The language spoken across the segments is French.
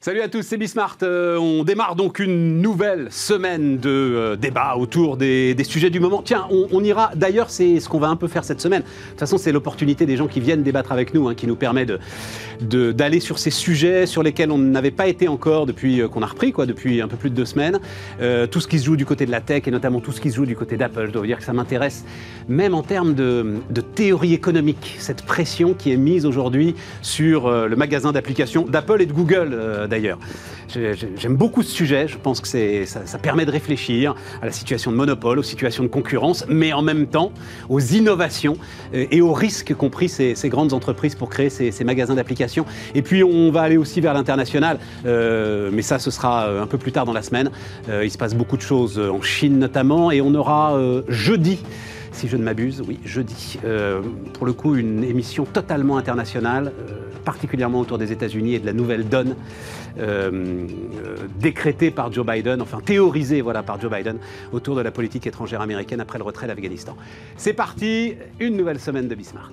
Salut à tous, c'est Bismart. Euh, on démarre donc une nouvelle semaine de euh, débat autour des, sujets du moment. Tiens, on, ira, d'ailleurs, c'est ce qu'on va un peu faire cette semaine. De toute façon, c'est l'opportunité des gens qui viennent débattre avec nous, hein, qui nous permet d'aller de, sur ces sujets sur lesquels on n'avait pas été encore depuis euh, qu'on a repris, quoi, depuis un peu plus de deux semaines. tout ce qui se joue du côté de la tech et notamment tout ce qui se joue du côté d'Apple. Je dois vous dire que ça m'intéresse, même en termes de, de, théorie économique, cette pression qui est mise aujourd'hui sur le magasin d'applications d'Apple et de Google. J'aime beaucoup ce sujet, je pense que ça, ça permet de réfléchir à la situation de monopole, aux situations de concurrence, mais en même temps aux innovations euh, et aux risques qu'ont pris ces, grandes entreprises pour créer ces, magasins d'applications. Et puis on va aller aussi vers l'international, euh, mais ça ce sera euh, un peu plus tard dans la semaine. il se passe beaucoup de choses en Chine notamment, et on aura jeudi si je ne m'abuse, oui, jeudi. pour le coup, une émission totalement internationale, particulièrement autour des États-Unis et de la nouvelle donne euh, euh, décrété par Joe Biden, enfin théorisé voilà, par Joe Biden autour de la politique étrangère américaine après le retrait d'Afghanistan. C'est parti, une nouvelle semaine de Bismart.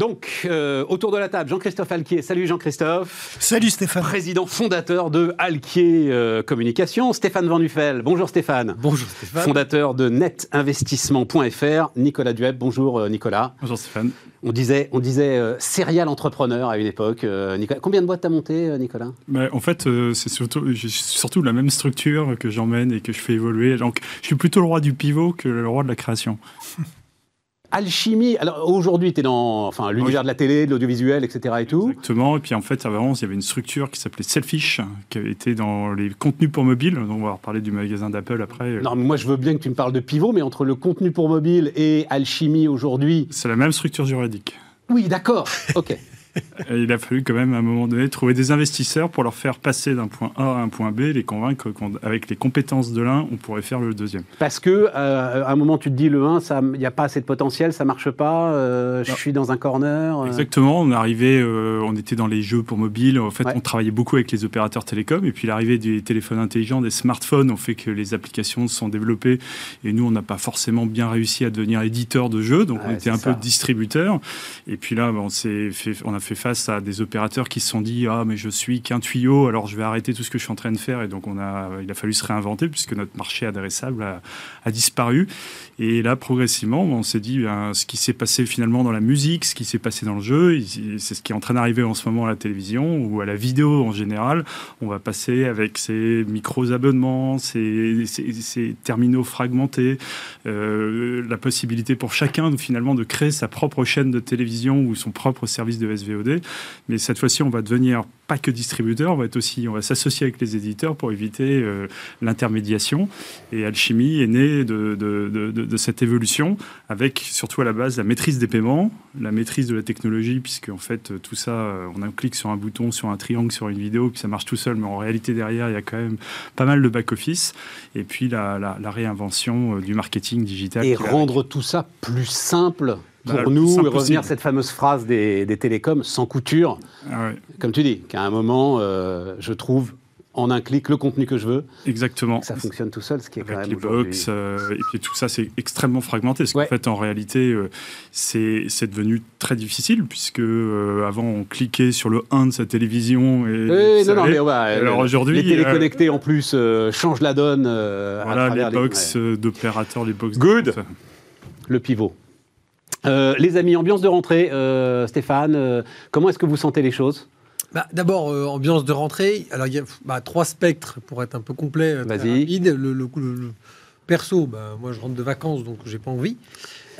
Donc, euh, autour de la table, Jean-Christophe Alquier. Salut Jean-Christophe. Salut Stéphane. Président fondateur de Alquier euh, Communication. Stéphane Van Nuffel. Bonjour Stéphane. Bonjour Stéphane. Fondateur de netinvestissement.fr. Nicolas Dueb. Bonjour euh, Nicolas. Bonjour Stéphane. On disait, on disait serial entrepreneur à une époque. Nicolas. Combien de boîtes t'as monté, Nicolas? Bah, En fait, c'est surtout, surtout la même structure que j'emmène et que je fais évoluer. Donc, je suis plutôt le roi du pivot que le roi de la création. Alchimie. Alors aujourd'hui, tu es dans enfin, l'univers de la télé, de l'audiovisuel, etc. Et tout. Exactement. Et puis en fait, avant, il y avait une structure qui s'appelait Selfish, qui était dans les contenus pour mobile. on va reparler du magasin d'Apple après. Non, mais moi, je veux bien que tu me parles de pivot, mais entre le contenu pour mobile et Alchimie aujourd'hui. C'est la même structure juridique. Oui, d'accord. ok. il a fallu quand même à un moment donné trouver des investisseurs pour leur faire passer d'un point A à un point B, les convaincre qu'avec les compétences de l'un, on pourrait faire le deuxième. Parce que euh, à un moment tu te dis le 1, il n'y a pas assez de potentiel, ça marche pas, euh, je suis dans un corner. Euh. Exactement, on arrivait, on était dans les jeux pour mobile, en fait on travaillait beaucoup avec les opérateurs télécoms et puis l'arrivée des téléphones intelligents, des smartphones ont fait que les applications se sont développées et nous on n'a pas forcément bien réussi à devenir éditeur de jeux, donc on était un peu distributeur. Et puis là, on, fait, on a fait face à des opérateurs qui se sont dit ah mais je suis qu'un tuyau alors je vais arrêter tout ce que je suis en train de faire. Et donc on a il a fallu se réinventer puisque notre marché adressable a, disparu. Et là progressivement on s'est dit ben, ce qui s'est passé finalement dans la musique ce qui s'est passé dans le jeu c'est ce qui est en train d'arriver en ce moment à la télévision ou à la vidéo en général. On va passer avec ces micros abonnements ces, ces, terminaux fragmentés euh, la possibilité pour chacun finalement de créer sa propre chaîne de télévision ou son propre service de Mais cette fois-ci, on va devenir pas que distributeur, on va être aussi, on va s'associer avec les éditeurs pour éviter euh, l'intermédiation. Et Alchimie est né de, de, cette évolution, avec surtout à la base la maîtrise des paiements, la maîtrise de la technologie, puisque en fait tout ça, euh, on a un clic sur un bouton, sur un triangle, sur une vidéo, puis ça marche tout seul, mais en réalité derrière, il y a quand même pas mal de back-office. Et puis la, la, réinvention euh, du marketing digital. Et rendre tout ça plus simple pour bah, nous, revenir à cette fameuse phrase des, télécoms, sans couture, ah comme tu dis, qu'à un moment, euh, je trouve en un clic le contenu que je veux. Exactement. Ça fonctionne tout seul, ce qui est quand même les box, euh, et puis tout ça, c'est extrêmement fragmenté. Parce qu'en fait, en réalité, euh, c'est devenu très difficile, puisque avant, on cliquait sur le 1 de sa télévision. Et non, non, mais Alors aujourd'hui. Les téléconnectés, en plus, changent la donne. voilà, à les box d'opérateurs, les box. Good! Le pivot. Euh, les amis, ambiance de rentrée, euh, Stéphane, euh, comment est-ce que vous sentez les choses? Bah, D'abord, ambiance de rentrée. Alors, il y a bah, trois spectres pour être un peu complet. Vas-y. Le, le, perso, bah, moi je rentre de vacances, donc j'ai pas envie.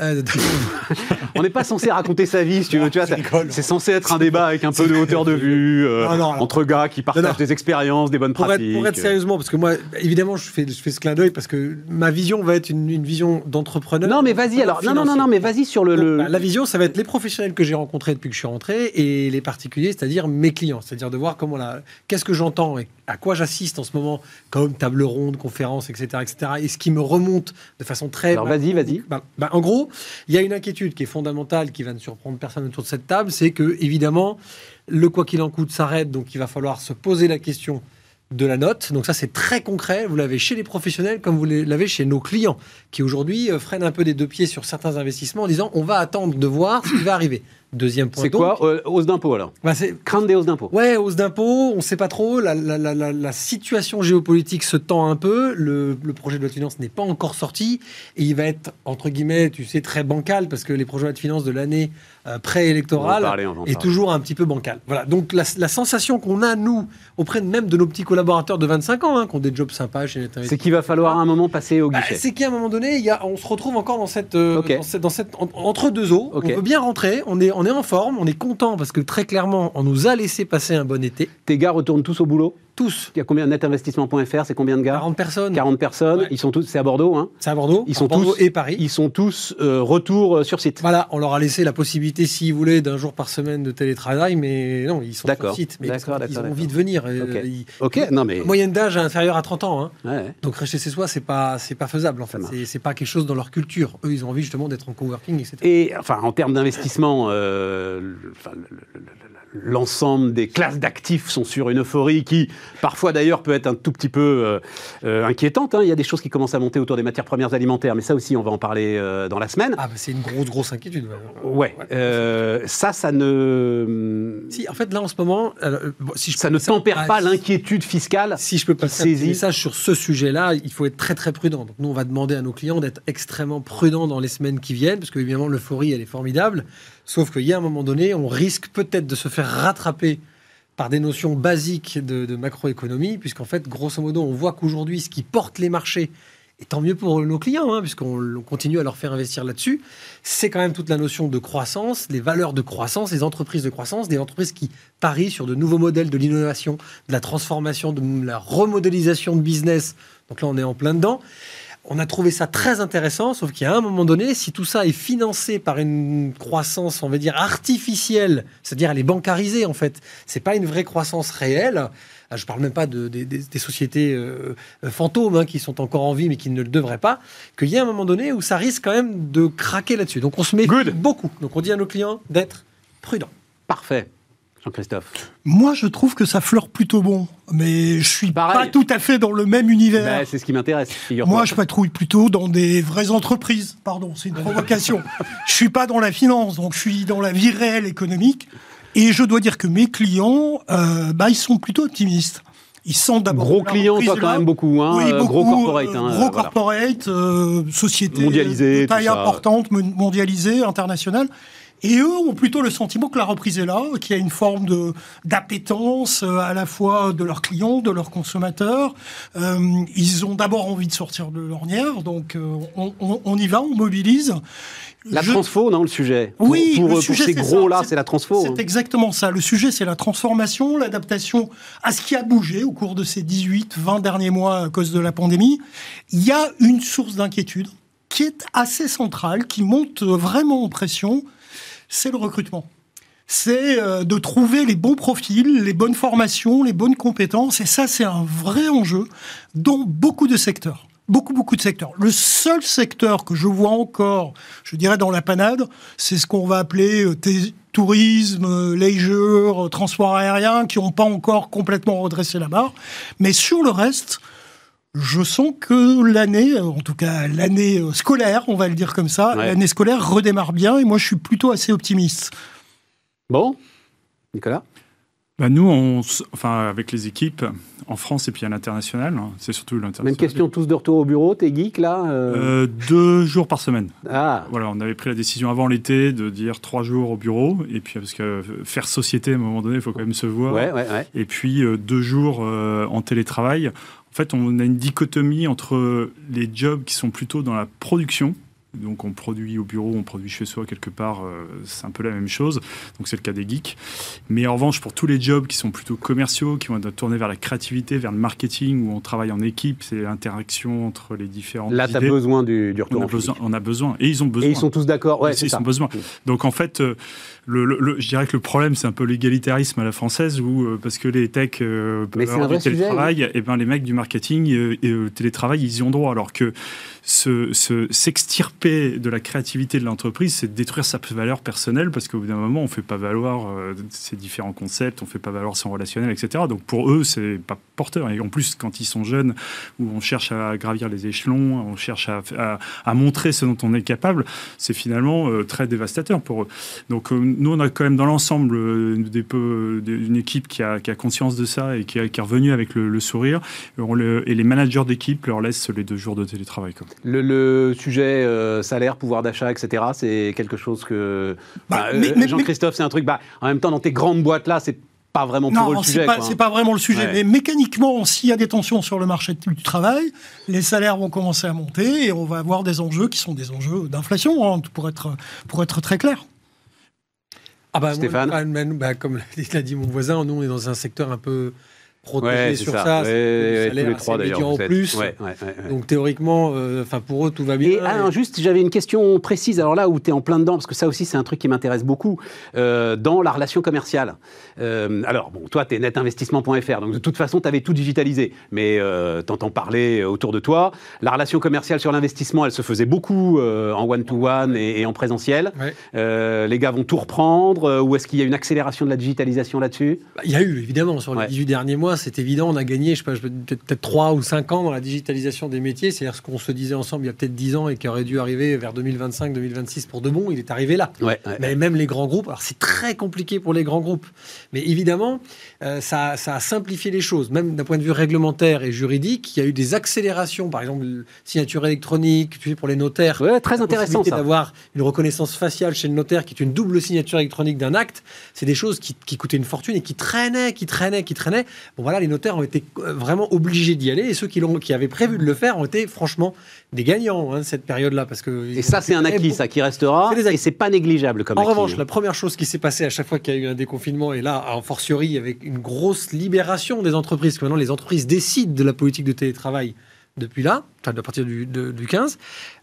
Euh, on n'est pas censé raconter sa vie, si tu veux. Tu vois, c'est censé être un débat avec un peu de hauteur de vue euh, entre gars qui partagent des expériences, des bonnes pratiques. pour être sérieusement, parce que moi, évidemment, je fais, je fais ce clin d'œil parce que ma vision va être une, vision d'entrepreneur. Non, mais vas-y alors. Non, non, non, non, mais vas-y sur le. Bah, la vision, ça va être les professionnels que j'ai rencontrés depuis que je suis rentré et les particuliers, c'est-à-dire mes clients, c'est-à-dire de voir comment la, qu'est-ce que j'entends et à quoi j'assiste en ce moment, comme table ronde, conférence, etc., etc. Et ce qui me remonte de façon très. Alors vas-y, vas-y. Bah, bah, en gros, il y a une inquiétude qui est fondamentale, qui va ne surprendre personne autour de cette table, c'est que évidemment, le quoi qu'il en coûte s'arrête, donc il va falloir se poser la question de la note. Donc ça, c'est très concret. Vous l'avez chez les professionnels comme vous l'avez chez nos clients, qui aujourd'hui euh, freinent un peu des deux pieds sur certains investissements en disant on va attendre de voir ce qui va arriver. Deuxième point. C'est quoi euh, Hausse d'impôt alors bah Crainte des hausses d'impôts Ouais, hausse d'impôts, on ne sait pas trop. La, la, la, la, situation géopolitique se tend un peu. Le, le projet de loi de finances n'est pas encore sorti. Et il va être, entre guillemets, tu sais, très bancal, parce que les projets de loi de finances de l'année euh, préélectorale est toujours un petit peu bancal. Voilà. Donc la, sensation qu'on a, nous, auprès même de nos petits collaborateurs de 25 ans, hein, qui ont des jobs sympas chez C'est qu'il va falloir à un moment passer au bah, guichet. c'est qu'à un moment donné, il y a, on se retrouve encore dans cette, euh, dans cette, entre deux eaux. On veut bien rentrer, on est, on est en forme, on est content parce que très clairement, on nous a laissé passer un bon été. Tes gars retournent tous au boulot? Tous. Il y a combien netinvestissement.fr C'est combien de gars 40 personnes. 40 personnes. Ils sont tous. C'est à Bordeaux, hein C'est à Bordeaux. Ils sont Bordeaux tous et Paris. Ils sont tous euh, retour euh, sur site. Voilà, on leur a laissé la possibilité, s'ils voulaient, d'un jour par semaine de télétravail, mais non, ils sont sur site. Mais ils ont envie de venir. Euh, ok. Non mais. Moyenne d'âge inférieure à 30 ans. Hein. Ouais. Donc rester chez soi, c'est pas, c'est pas faisable en fait. C'est pas quelque chose dans leur culture. Eux, ils ont envie justement d'être en coworking, etc. Et enfin, en termes d'investissement, l'ensemble des classes d'actifs sont sur une euphorie qui, parfois d'ailleurs, peut être un tout petit peu euh, euh, inquiétante. Hein. Il y a des choses qui commencent à monter autour des matières premières alimentaires, mais ça aussi, on va en parler euh, dans la semaine. Ah, bah c'est une grosse, grosse inquiétude. Ouais. ça, ça ne. Si, en fait, là, en ce moment, si je ça ne tempère pas l'inquiétude fiscale. Si je peux passer un message sur ce sujet-là, il faut être très, très prudent. Donc, nous, on va demander à nos clients d'être extrêmement prudents dans les semaines qui viennent, parce que, évidemment, l'euphorie, elle est formidable. Sauf qu'il y a un moment donné, on risque peut-être de se faire rattraper par des notions basiques de, macroéconomie, puisqu'en fait, grosso modo, on voit qu'aujourd'hui, ce qui porte les marchés, et tant mieux pour nos clients, hein, puisqu'on continue à leur faire investir là-dessus, c'est quand même toute la notion de croissance, les valeurs de croissance, les entreprises de croissance, des entreprises qui parient sur de nouveaux modèles de l'innovation, de la transformation, de la remodélisation de business. Donc là, on est en plein dedans. On a trouvé ça très intéressant, sauf qu'il y a un moment donné, si tout ça est financé par une croissance, on va dire, artificielle, c'est-à-dire elle est bancarisée en fait, c'est pas une vraie croissance réelle. Ah, je parle même pas de, des, sociétés euh, euh, fantômes hein, qui sont encore en vie mais qui ne le devraient pas, qu'il y a un moment donné où ça risque quand même de craquer là-dessus. Donc on se met beaucoup. Donc on dit à nos clients d'être prudents. Parfait. Jean-Christophe Moi, je trouve que ça fleure plutôt bon, mais je suis pas tout à fait dans le même univers. Ben, c'est ce qui m'intéresse. Moi, je patrouille plutôt dans des vraies entreprises. Pardon, c'est une provocation. je suis pas dans la finance, donc je suis dans la vie réelle économique. Et je dois dire que mes clients, euh, bah, ils sont plutôt optimistes. Ils sont d'abord gros clients, toi quand même beaucoup, hein, oui, euh, gros corporate, hein, gros corporate, euh, société de taille importante, mondialisée, internationale. Et eux ont plutôt le sentiment que la reprise est là, qu'il y a une forme de d'appétence euh, à la fois de leurs clients, de leurs consommateurs. Euh, ils ont d'abord envie de sortir de l'ornière, donc euh, on, on, on, y va, on mobilise. La transfo, non, le sujet Oui, pour, le sujet, ces gros-là, c'est la transfo. C'est exactement ça. Le sujet, c'est la transformation, l'adaptation à ce qui a bougé au cours de ces 18, 20 derniers mois à cause de la pandémie. Il y a une source d'inquiétude qui est assez centrale, qui monte vraiment en pression, c'est le recrutement. C'est euh, de trouver les bons profils, les bonnes formations, les bonnes compétences. Et ça, c'est un vrai enjeu dans beaucoup de secteurs. Beaucoup, beaucoup de secteurs. Le seul secteur que je vois encore, je dirais, dans la panade, c'est ce qu'on va appeler euh, tourisme, euh, leisure, transport aérien, qui n'ont pas encore complètement redressé la barre. Mais sur le reste, je sens que l'année, euh, en tout cas l'année euh, scolaire, on va le dire comme ça, l'année scolaire redémarre bien et moi je suis plutôt assez optimiste. Bon, Nicolas? Bah nous, on, enfin, avec les équipes en France et puis à l'international, hein, c'est surtout l'international. Même question, tous de retour au bureau, t'es geek là euh? Deux jours par semaine. Ah. Voilà, on avait pris la décision avant l'été de dire trois jours au bureau, et puis parce que faire société à un moment donné, il faut quand même se voir. Ouais, ouais, ouais. Et puis deux jours en télétravail. En fait, on a une dichotomie entre les jobs qui sont plutôt dans la production, donc on produit au bureau, on produit chez soi quelque part, euh, c'est un peu la même chose. Donc c'est le cas des geeks. Mais en revanche, pour tous les jobs qui sont plutôt commerciaux, qui vont être tournés vers la créativité, vers le marketing, où on travaille en équipe, c'est l'interaction entre les différents. Là, tu as besoin du, du retour on a, besoin, on a besoin. Et ils ont besoin. Et ils sont tous d'accord. Ouais, ils ont besoin. Donc en fait, euh, le, je dirais que le problème, c'est un peu l'égalitarisme à la française, où euh, parce que les techs peuvent avoir du télétravail, et ben les mecs du marketing et télétravail, ils y ont droit. Alors que s'extirper de la créativité de l'entreprise, c'est détruire sa valeur personnelle parce qu'au bout d'un moment, on ne fait pas valoir euh, ses différents concepts, on ne fait pas valoir son relationnel, etc. Donc pour eux, c'est pas porteur. Et en plus, quand ils sont jeunes, où on cherche à gravir les échelons, on cherche à, à, montrer ce dont on est capable, c'est finalement euh, très dévastateur pour eux. Donc nous, on a quand même dans l'ensemble une équipe qui a, qui a, conscience de ça et qui, est revenue avec le, sourire. et les managers d'équipe leur laissent les deux jours de télétravail. Le, sujet euh, salaire, pouvoir d'achat, etc., c'est quelque chose que. Bah, bah, euh, Jean-Christophe, c'est un truc. Bah, en même temps, dans tes grandes boîtes là, c'est pas vraiment pour le sujet. Non, c'est pas vraiment le sujet. Mais mécaniquement, s'il y a des tensions sur le marché du travail, les salaires vont commencer à monter et on va avoir des enjeux qui sont des enjeux d'inflation, hein, pour, être, pour être très clair. Ah bah, Stéphane bah, Comme l'a dit mon voisin, nous, on est dans un secteur un peu protégé sur ça. tous les trois d'ailleurs. En plus. Donc théoriquement, euh, enfin pour eux tout va bien. Et, juste, j'avais une question précise. Alors là où tu es en plein dedans, parce que ça aussi c'est un truc qui m'intéresse beaucoup euh, dans la relation commerciale. Euh, alors bon, toi tu es netinvestissement.fr, donc de toute façon tu avais tout digitalisé, mais t'entends parler autour de toi. La relation commerciale sur l'investissement, elle se faisait beaucoup en one-to-one et, en présentiel. les gars vont tout reprendre ou est-ce qu'il y a une accélération de la digitalisation là-dessus? Bah, Il y a eu évidemment sur les 18 derniers mois c'est évident, on a gagné, je sais pas, peut-être 3 ou 5 ans dans la digitalisation des métiers. C'est-à-dire ce qu'on se disait ensemble il y a peut-être 10 ans et qui aurait dû arriver vers 2025-2026 pour de bon, il est arrivé là. Mais même les grands groupes, alors c'est très compliqué pour les grands groupes. Mais évidemment, euh, ça, a simplifié les choses. Même d'un point de vue réglementaire et juridique, il y a eu des accélérations. Par exemple, signature électronique, tu sais, pour les notaires. très intéressant. D'avoir une reconnaissance faciale chez le notaire qui est une double signature électronique d'un acte. C'est des choses qui, qui coûtaient une fortune et qui traînaient, qui traînaient, qui traînaient voilà, les notaires ont été euh, vraiment obligés d'y aller et ceux qui, qui avaient prévu de le faire ont été franchement des gagnants hein, cette période-là. Parce que et ça, c'est un acquis, ça, qui restera et c'est pas négligeable comme En revanche, hein. la première chose qui s'est passée à chaque fois qu'il y a eu un déconfinement, et là, en fortiori, avec une grosse libération des entreprises, que maintenant les entreprises décident de la politique de télétravail depuis là, à partir du, du 15,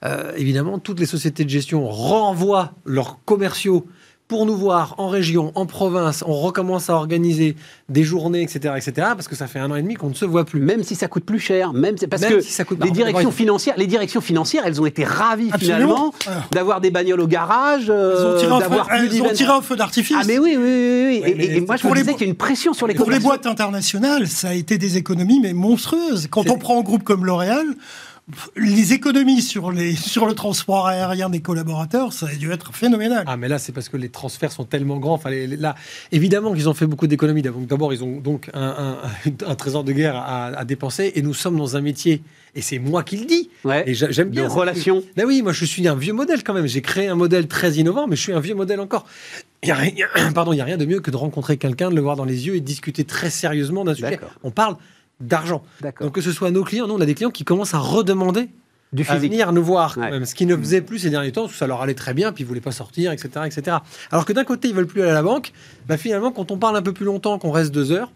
euh, évidemment, toutes les sociétés de gestion renvoient leurs commerciaux pour nous voir en région, en province, on recommence à organiser des journées, etc., etc., parce que ça fait un an et demi qu'on ne se voit plus. Même si ça coûte plus cher, même parce que si ça coûte, les directions financières, les directions financières, elles ont été ravies finalement d'avoir des bagnoles au garage, d'avoir Elles ont tiré un feu d'artifice. Ah mais oui, oui, oui. oui. et, moi je me disais qu'il y a une pression sur les. Pour les boîtes internationales, ça a été des économies mais monstrueuses. Quand on prend un groupe comme L'Oréal les économies sur, les, sur le transport aérien des collaborateurs, ça a dû être phénoménal. Ah, mais là, c'est parce que les transferts sont tellement grands. Enfin, là, évidemment qu'ils ont fait beaucoup d'économies. D'abord, ils ont donc un, un, trésor de guerre à, dépenser. Et nous sommes dans un métier, et c'est moi qui le dis. et j'aime bien. De relation. Ben oui, moi, je suis un vieux modèle quand même. J'ai créé un modèle très innovant, mais je suis un vieux modèle encore. Il n'y a, rien, pardon, il y a rien de mieux que de rencontrer quelqu'un, de le voir dans les yeux et de discuter très sérieusement d'un sujet. On parle d'argent. Donc que ce soit nos clients, nous on a des clients qui commencent à redemander du à venir nous voir même, ce qu'ils ne faisaient plus ces derniers temps, parce que ça leur allait très bien, puis ils voulaient pas sortir, etc., etc. Alors que d'un côté ils veulent plus aller à la banque, bah finalement quand on parle un peu plus longtemps, qu'on reste deux heures,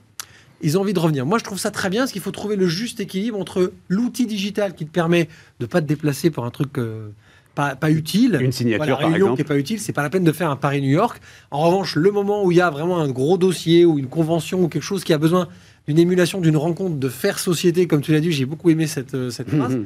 ils ont envie de revenir. Moi, je trouve ça très bien, parce qu'il faut trouver le juste équilibre entre l'outil digital qui te permet de pas te déplacer pour un truc euh, pas, pas, utile. Une signature, par exemple. qui est pas utile, c'est pas la peine de faire un Paris-New York. En revanche, le moment où il y a vraiment un gros dossier ou une convention ou quelque chose qui a besoin d'une émulation, d'une rencontre, de faire société, comme tu l'as dit, j'ai beaucoup aimé cette, euh, cette phrase.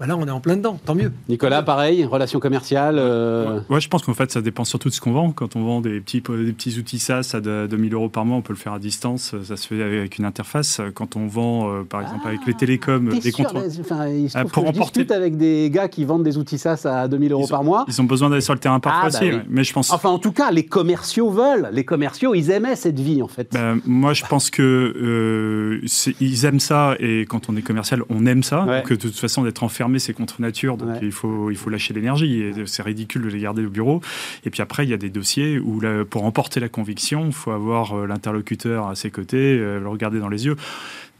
Bah là, on est en plein dedans, tant mieux. Nicolas, pareil, relation commerciale euh... ouais, je pense qu'en fait, ça dépend surtout de ce qu'on vend. Quand on vend des petits, des petits outils SaaS à 2000 euros par mois, on peut le faire à distance, ça se fait avec une interface. Quand on vend, euh, par exemple, avec les télécoms, des contrôles. Enfin, il se euh, pour remporter... avec des gars qui vendent des outils SaaS à 2000 euros par mois. Ils ont besoin d'aller sur le terrain parfois ah, bah mais je pense. Enfin, en tout cas, les commerciaux veulent. Les commerciaux, ils aimaient cette vie, en fait. Bah, moi, je pense que euh, ils aiment ça, et quand on est commercial, on aime ça. Que de toute façon, d'être enfermé, c'est contre nature donc il, faut, il faut lâcher l'énergie. Et c'est ridicule de les garder au bureau. Et puis après, il y a des dossiers où, pour emporter la conviction, il faut avoir euh, l'interlocuteur à ses côtés, euh, le regarder dans les yeux.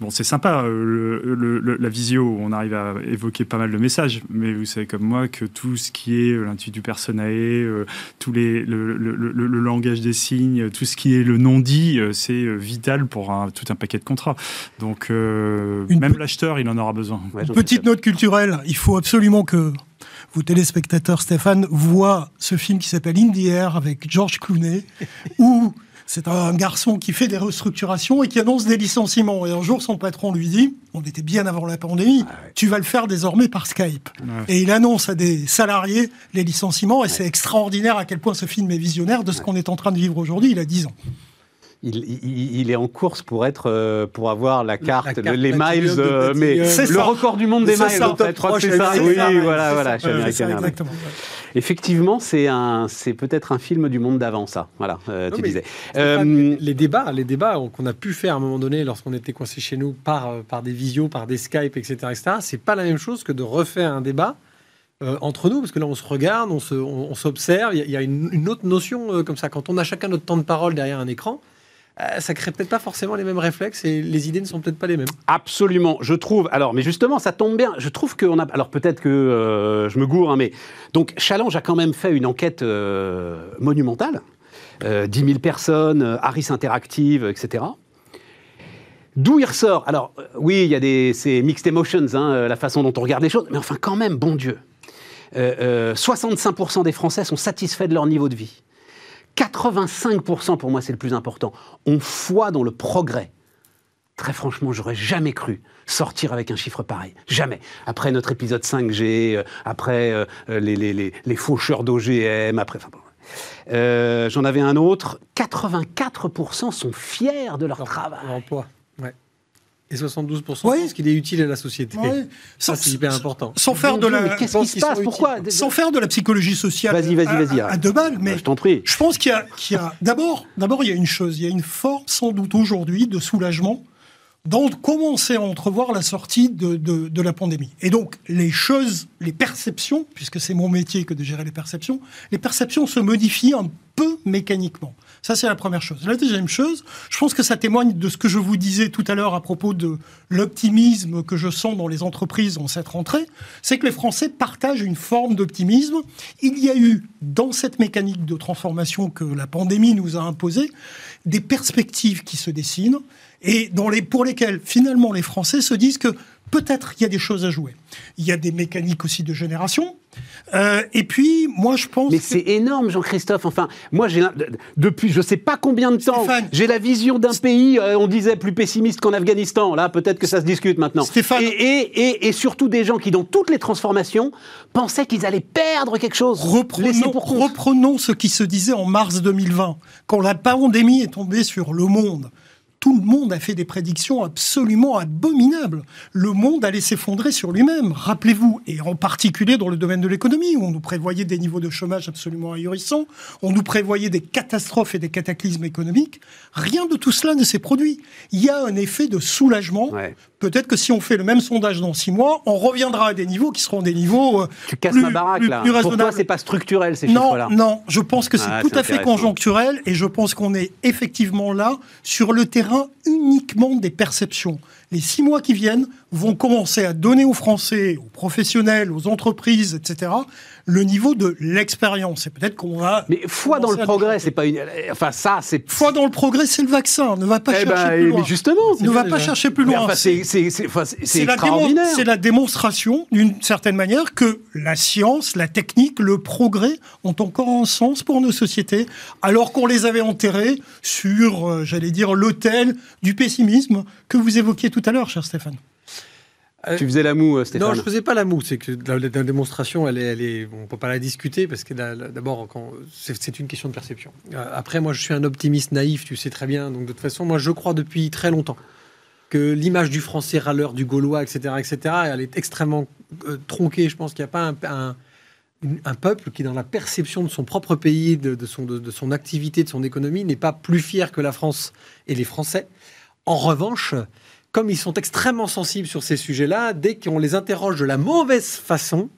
Bon, c'est sympa, euh, la visio, on arrive à évoquer pas mal de messages, mais vous savez comme moi que tout ce qui est l'intuitu du personae, tous les, le, langage des signes, tout ce qui est le non-dit, c'est vital pour tout un paquet de contrats. Donc, même l'acheteur, il en aura besoin. petite note culturelle, il faut absolument que vous téléspectateurs, Stéphane, voient ce film qui s'appelle In the Air avec George Clooney, où C'est un garçon qui fait des restructurations et qui annonce des licenciements. Et un jour, son patron lui dit, on était bien avant la pandémie, ah tu vas le faire désormais par Skype. Et il annonce à des salariés les licenciements. Et c'est extraordinaire à quel point ce film est visionnaire de ce qu'on est en train de vivre aujourd'hui. Il a 10 ans il, est en course pour être euh, pour avoir la carte, les miles, euh, mais le record du monde des miles. En fait, c'est ça. Oui, voilà, voilà, Effectivement, c'est un, c'est peut-être un film du monde d'avant, ça. Voilà, euh, tu disais. les débats, les débats qu'on a pu faire à un moment donné lorsqu'on était coincé chez nous par par des visios, par des Skype, etc., etc. C'est pas la même chose que de refaire un débat. entre nous, parce que là, on se regarde, on, se, on, s'observe. Il y, a une, une autre notion comme ça. Quand on a chacun notre temps de parole derrière un écran, ça crée peut-être pas forcément les mêmes réflexes et les idées ne sont peut-être pas les mêmes. Absolument, je trouve. Alors, mais justement, ça tombe bien. Je trouve qu'on a. Alors peut-être que euh, je me gourre, hein, mais donc Challenge a quand même fait une enquête euh, monumentale. 10 000 personnes, Harris Interactive, etc. D'où il ressort Alors oui, il y a des c'est mixed emotions, hein, la façon dont on regarde les choses, mais enfin quand même, bon Dieu. 65% des Français sont satisfaits de leur niveau de vie. 85% pour moi, c'est le plus important, ont foi dans le progrès. Très franchement, j'aurais jamais cru sortir avec un chiffre pareil. Jamais. Après notre épisode 5G, euh, après euh, les, les, les, les, faucheurs d'OGM, après... Euh, J'en avais un autre. 84% sont fiers de leur travail. Et 72% pensent qu'il est utile à la société. Ça, c'est hyper important. Sans faire de la. Qu'est-ce qui se passe Pourquoi Sans faire de la psychologie sociale. Vas-y, vas-y, vas-y. À, deux balles, mais. je t'en prie. Je pense qu'il y a, d'abord, d'abord, il y a une chose. Il y a une forme, sans doute aujourd'hui, de soulagement dans commencer à entrevoir la sortie de, de, de, la pandémie. Et donc, les choses, les perceptions, puisque c'est mon métier que de gérer les perceptions, les perceptions se modifient un peu mécaniquement. Ça, c'est la première chose. La deuxième chose, je pense que ça témoigne de ce que je vous disais tout à l'heure à propos de l'optimisme que je sens dans les entreprises en cette rentrée, c'est que les Français partagent une forme d'optimisme. Il y a eu, dans cette mécanique de transformation que la pandémie nous a imposée, des perspectives qui se dessinent et pour lesquelles, finalement, les Français se disent que peut-être il y a des choses à jouer. Il y a des mécaniques aussi de génération. Euh, et puis, moi, je pense. Mais c'est énorme, Jean-Christophe. Enfin, moi, j'ai depuis je ne sais pas combien de temps, j'ai la vision d'un pays, euh, on disait, plus pessimiste qu'en Afghanistan. Là, peut-être que ça se discute maintenant. Stéphane... Et, et, surtout des gens qui, dans toutes les transformations, pensaient qu'ils allaient perdre quelque chose. Reprenons, reprenons ce qui se disait en mars 2020, quand la pandémie est tombée sur le monde tout le monde a fait des prédictions absolument abominables. Le monde allait s'effondrer sur lui-même, rappelez-vous, et en particulier dans le domaine de l'économie, où on nous prévoyait des niveaux de chômage absolument ahurissants, on nous prévoyait des catastrophes et des cataclysmes économiques. Rien de tout cela ne s'est produit. Il y a un effet de soulagement. Peut-être que si on fait le même sondage dans six mois, on reviendra à des niveaux qui seront des niveaux. Euh, tu casses ma baraque là. Pour toi, c'est pas structurel ces chiffres-là. Non, je pense que c'est ah, tout à fait conjoncturel et je pense qu'on est effectivement là sur le terrain uniquement des perceptions. Les six mois qui viennent vont commencer à donner aux Français, aux professionnels, aux entreprises, etc., le niveau de l'expérience. Et peut-être qu'on va. Mais foi dans le progrès, c'est pas une. Enfin, ça, c'est. Foi dans le progrès, c'est le vaccin. Ne va pas eh chercher ben, plus loin. justement. Ne va pas chercher plus loin. c'est extraordinaire. C'est la démonstration, d'une certaine manière, que la science, la technique, le progrès ont encore un sens pour nos sociétés, alors qu'on les avait enterrés sur, euh, j'allais dire, l'autel du pessimisme que vous évoquiez tout à l'heure, cher Stéphane. Euh, tu faisais la moue, euh, Stéphane Non, je faisais pas la moue. C'est que la, démonstration, elle est, elle est, on peut pas la discuter parce que d'abord, c'est une question de perception. Euh, après, moi, je suis un optimiste naïf, tu sais très bien. Donc, de toute façon, moi, je crois depuis très longtemps que l'image du français râleur, du gaulois, etc., etc., elle est extrêmement tronquée. Je pense qu'il n'y a pas un, peuple qui, dans la perception de son propre pays, de son activité, de son économie, n'est pas plus fier que la France et les Français. En revanche, comme ils sont extrêmement sensibles sur ces sujets-là, dès qu'on les interroge de la mauvaise façon,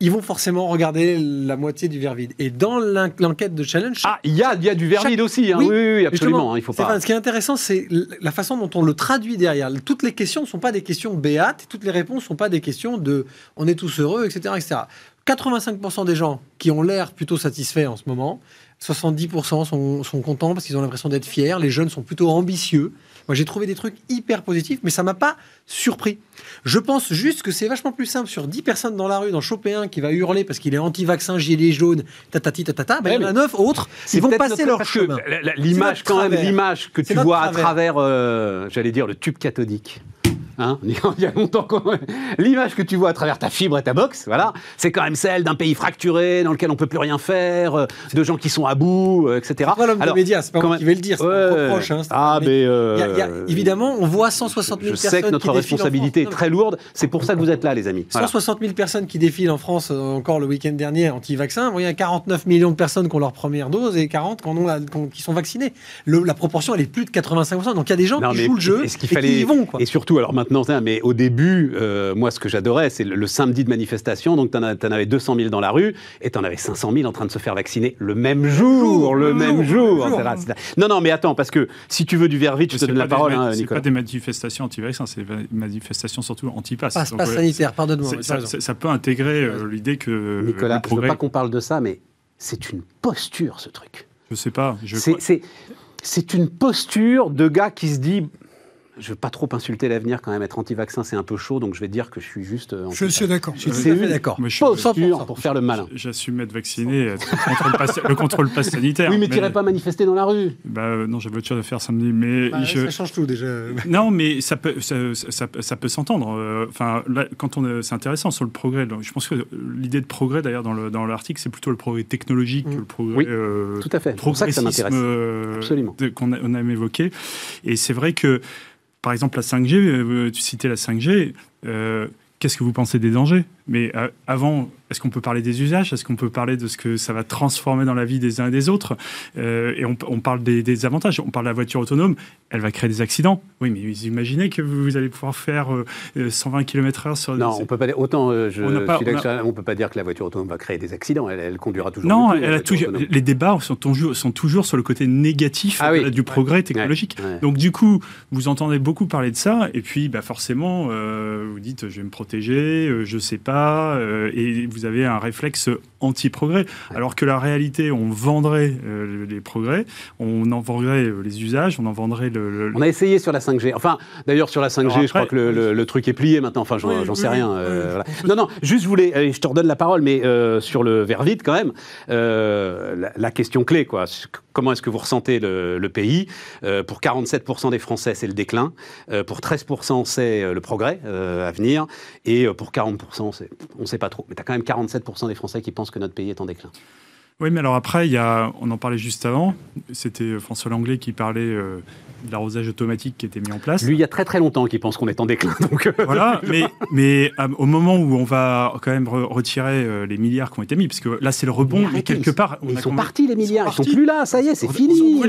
ils vont forcément regarder la moitié du verre vide. Et dans l'enquête de Challenge... Ah, il y a, y a du verre vide aussi, hein. oui, oui, absolument, hein, il faut pas... Ce qui est intéressant, c'est la façon dont on le traduit derrière. Toutes les questions ne sont pas des questions béates, toutes les réponses ne sont pas des questions de « on est tous heureux », etc. etc. 85% des gens qui ont l'air plutôt satisfaits en ce moment, 70% sont, sont contents parce qu'ils ont l'impression d'être fiers, les jeunes sont plutôt ambitieux, Moi, j'ai trouvé des trucs hyper positifs, mais ça m'a pas surpris. Je pense juste que c'est vachement plus simple sur 10 personnes dans la rue d'en choper un qui va hurler parce qu'il est anti-vaccin, gilet jaune, tatati tatata. Ben, il y en a 9 autres qui vont passer leur chemin. L'image, quand même, l'image que tu vois à travers, euh, j'allais dire, le tube cathodique. Hein il y a longtemps l'image que tu vois à travers ta fibre et ta box, voilà, c'est quand même celle d'un pays fracturé dans lequel on peut plus rien faire, euh, de gens qui sont à bout, euh, etc. C'est pas l'homme des médias, c'est pas moi qui vais le dire, c'est ouais, reproche. Hein, ah, mais, euh, évidemment, on voit 160 000 je personnes. Je sais que notre responsabilité est très lourde. C'est pour ça que vous êtes là, les amis. 160 000 personnes qui défilent en France encore le week-end dernier anti-vaccin. Il y a 49 millions de personnes qui ont leur première dose et 40 qui, ont qui sont vaccinées. la proportion, elle est plus de 85 Donc il y a des gens qui jouent le jeu et, qui y vont. Et surtout, alors maintenant, mais au début euh, moi, ce que j'adorais, c'est le, samedi de manifestation. Donc, tu en, avais 200 000 dans la rue et tu en avais 500 000 en train de se faire vacciner le même jour. le, même jour. Non, non, mais attends, parce que si tu veux du verre vite, je te donne la parole, hein, C'est pas des manifestations anti-vaccins, c'est des manifestations surtout anti-pass. Passe, passe sanitaire, pardonne-moi. Ça, peut intégrer euh, l'idée que. Nicolas, je ne veux pas qu'on parle de ça, mais c'est une posture, ce truc. Je sais pas. C'est une posture de gars qui se dit je ne veux pas trop insulter l'avenir quand même. Être anti-vaccin, c'est un peu chaud, donc je vais dire que je suis juste. Euh, je suis d'accord. C'est d'accord. Posture pour faire le malin. J'assume être vacciné, être le contrôle pass sanitaire. Oui, mais, tu n'irais pas manifester dans la rue. Bah euh, non, j'avais autre chose à faire samedi, mais bah, ça change tout déjà. Non, mais ça peut, ça, ça, peut s'entendre. Euh, enfin, quand on, c'est intéressant sur le progrès. Je pense que l'idée de progrès, d'ailleurs, dans l'article, c'est plutôt le progrès technologique que le progrès. Oui, tout à fait. C'est pour ça que ça m'intéresse. Absolument. Qu'on a, on a évoqué. Et c'est vrai que par exemple, la 5G, euh, tu citais la 5G, euh, qu'est-ce que vous pensez des dangers? Mais euh, avant, est-ce qu'on peut parler des usages? Est-ce qu'on peut parler de ce que ça va transformer dans la vie des uns et des autres? Euh, Et on, parle des, avantages. On parle de la voiture autonome. Elle va créer des accidents. Oui, mais vous imaginez que vous, allez pouvoir faire 120 km/h sur. Non, on peut pas. Autant je, on, peut pas dire que la voiture autonome va créer des accidents. Elle, conduira toujours. Non, elle a toujours. Les débats sont toujours, sont toujours sur le côté négatif ah du progrès technologique. Donc du coup, vous entendez beaucoup parler de ça, et puis bah, forcément, vous dites, je vais me protéger, je sais pas, et vous avez un réflexe anti-progrès. Alors que la réalité, on vendrait euh, les progrès, on en vendrait euh, les usages, on en vendrait le, On a essayé sur la 5G. Enfin, d'ailleurs, sur la 5G, je crois que le, truc est plié maintenant. Enfin, j'en sais rien. Euh, non, non, juste je voulais, je te redonne la parole, mais sur le verre vide quand même, la, question clé, quoi. Comment est-ce que vous ressentez le, pays? Pour 47% des Français, c'est le déclin. pour 13%, c'est le progrès à venir. Et pour 40%, on ne sait pas trop. Mais tu as quand même 47% des Français qui pensent que notre pays est en déclin. Oui, mais alors après, il y a, on en parlait juste avant, c'était François Langlais qui parlait euh, de l'arrosage automatique qui était mis en place. Lui, il y a très très longtemps qu'il pense qu'on est en déclin. Donc euh, voilà, mais, mais euh, au moment où on va quand même retirer les milliards qui ont été mis, parce que là c'est le rebond, mais, quelque part... ils sont partis les milliards, ils sont, sont plus là, ça y est, c'est fini.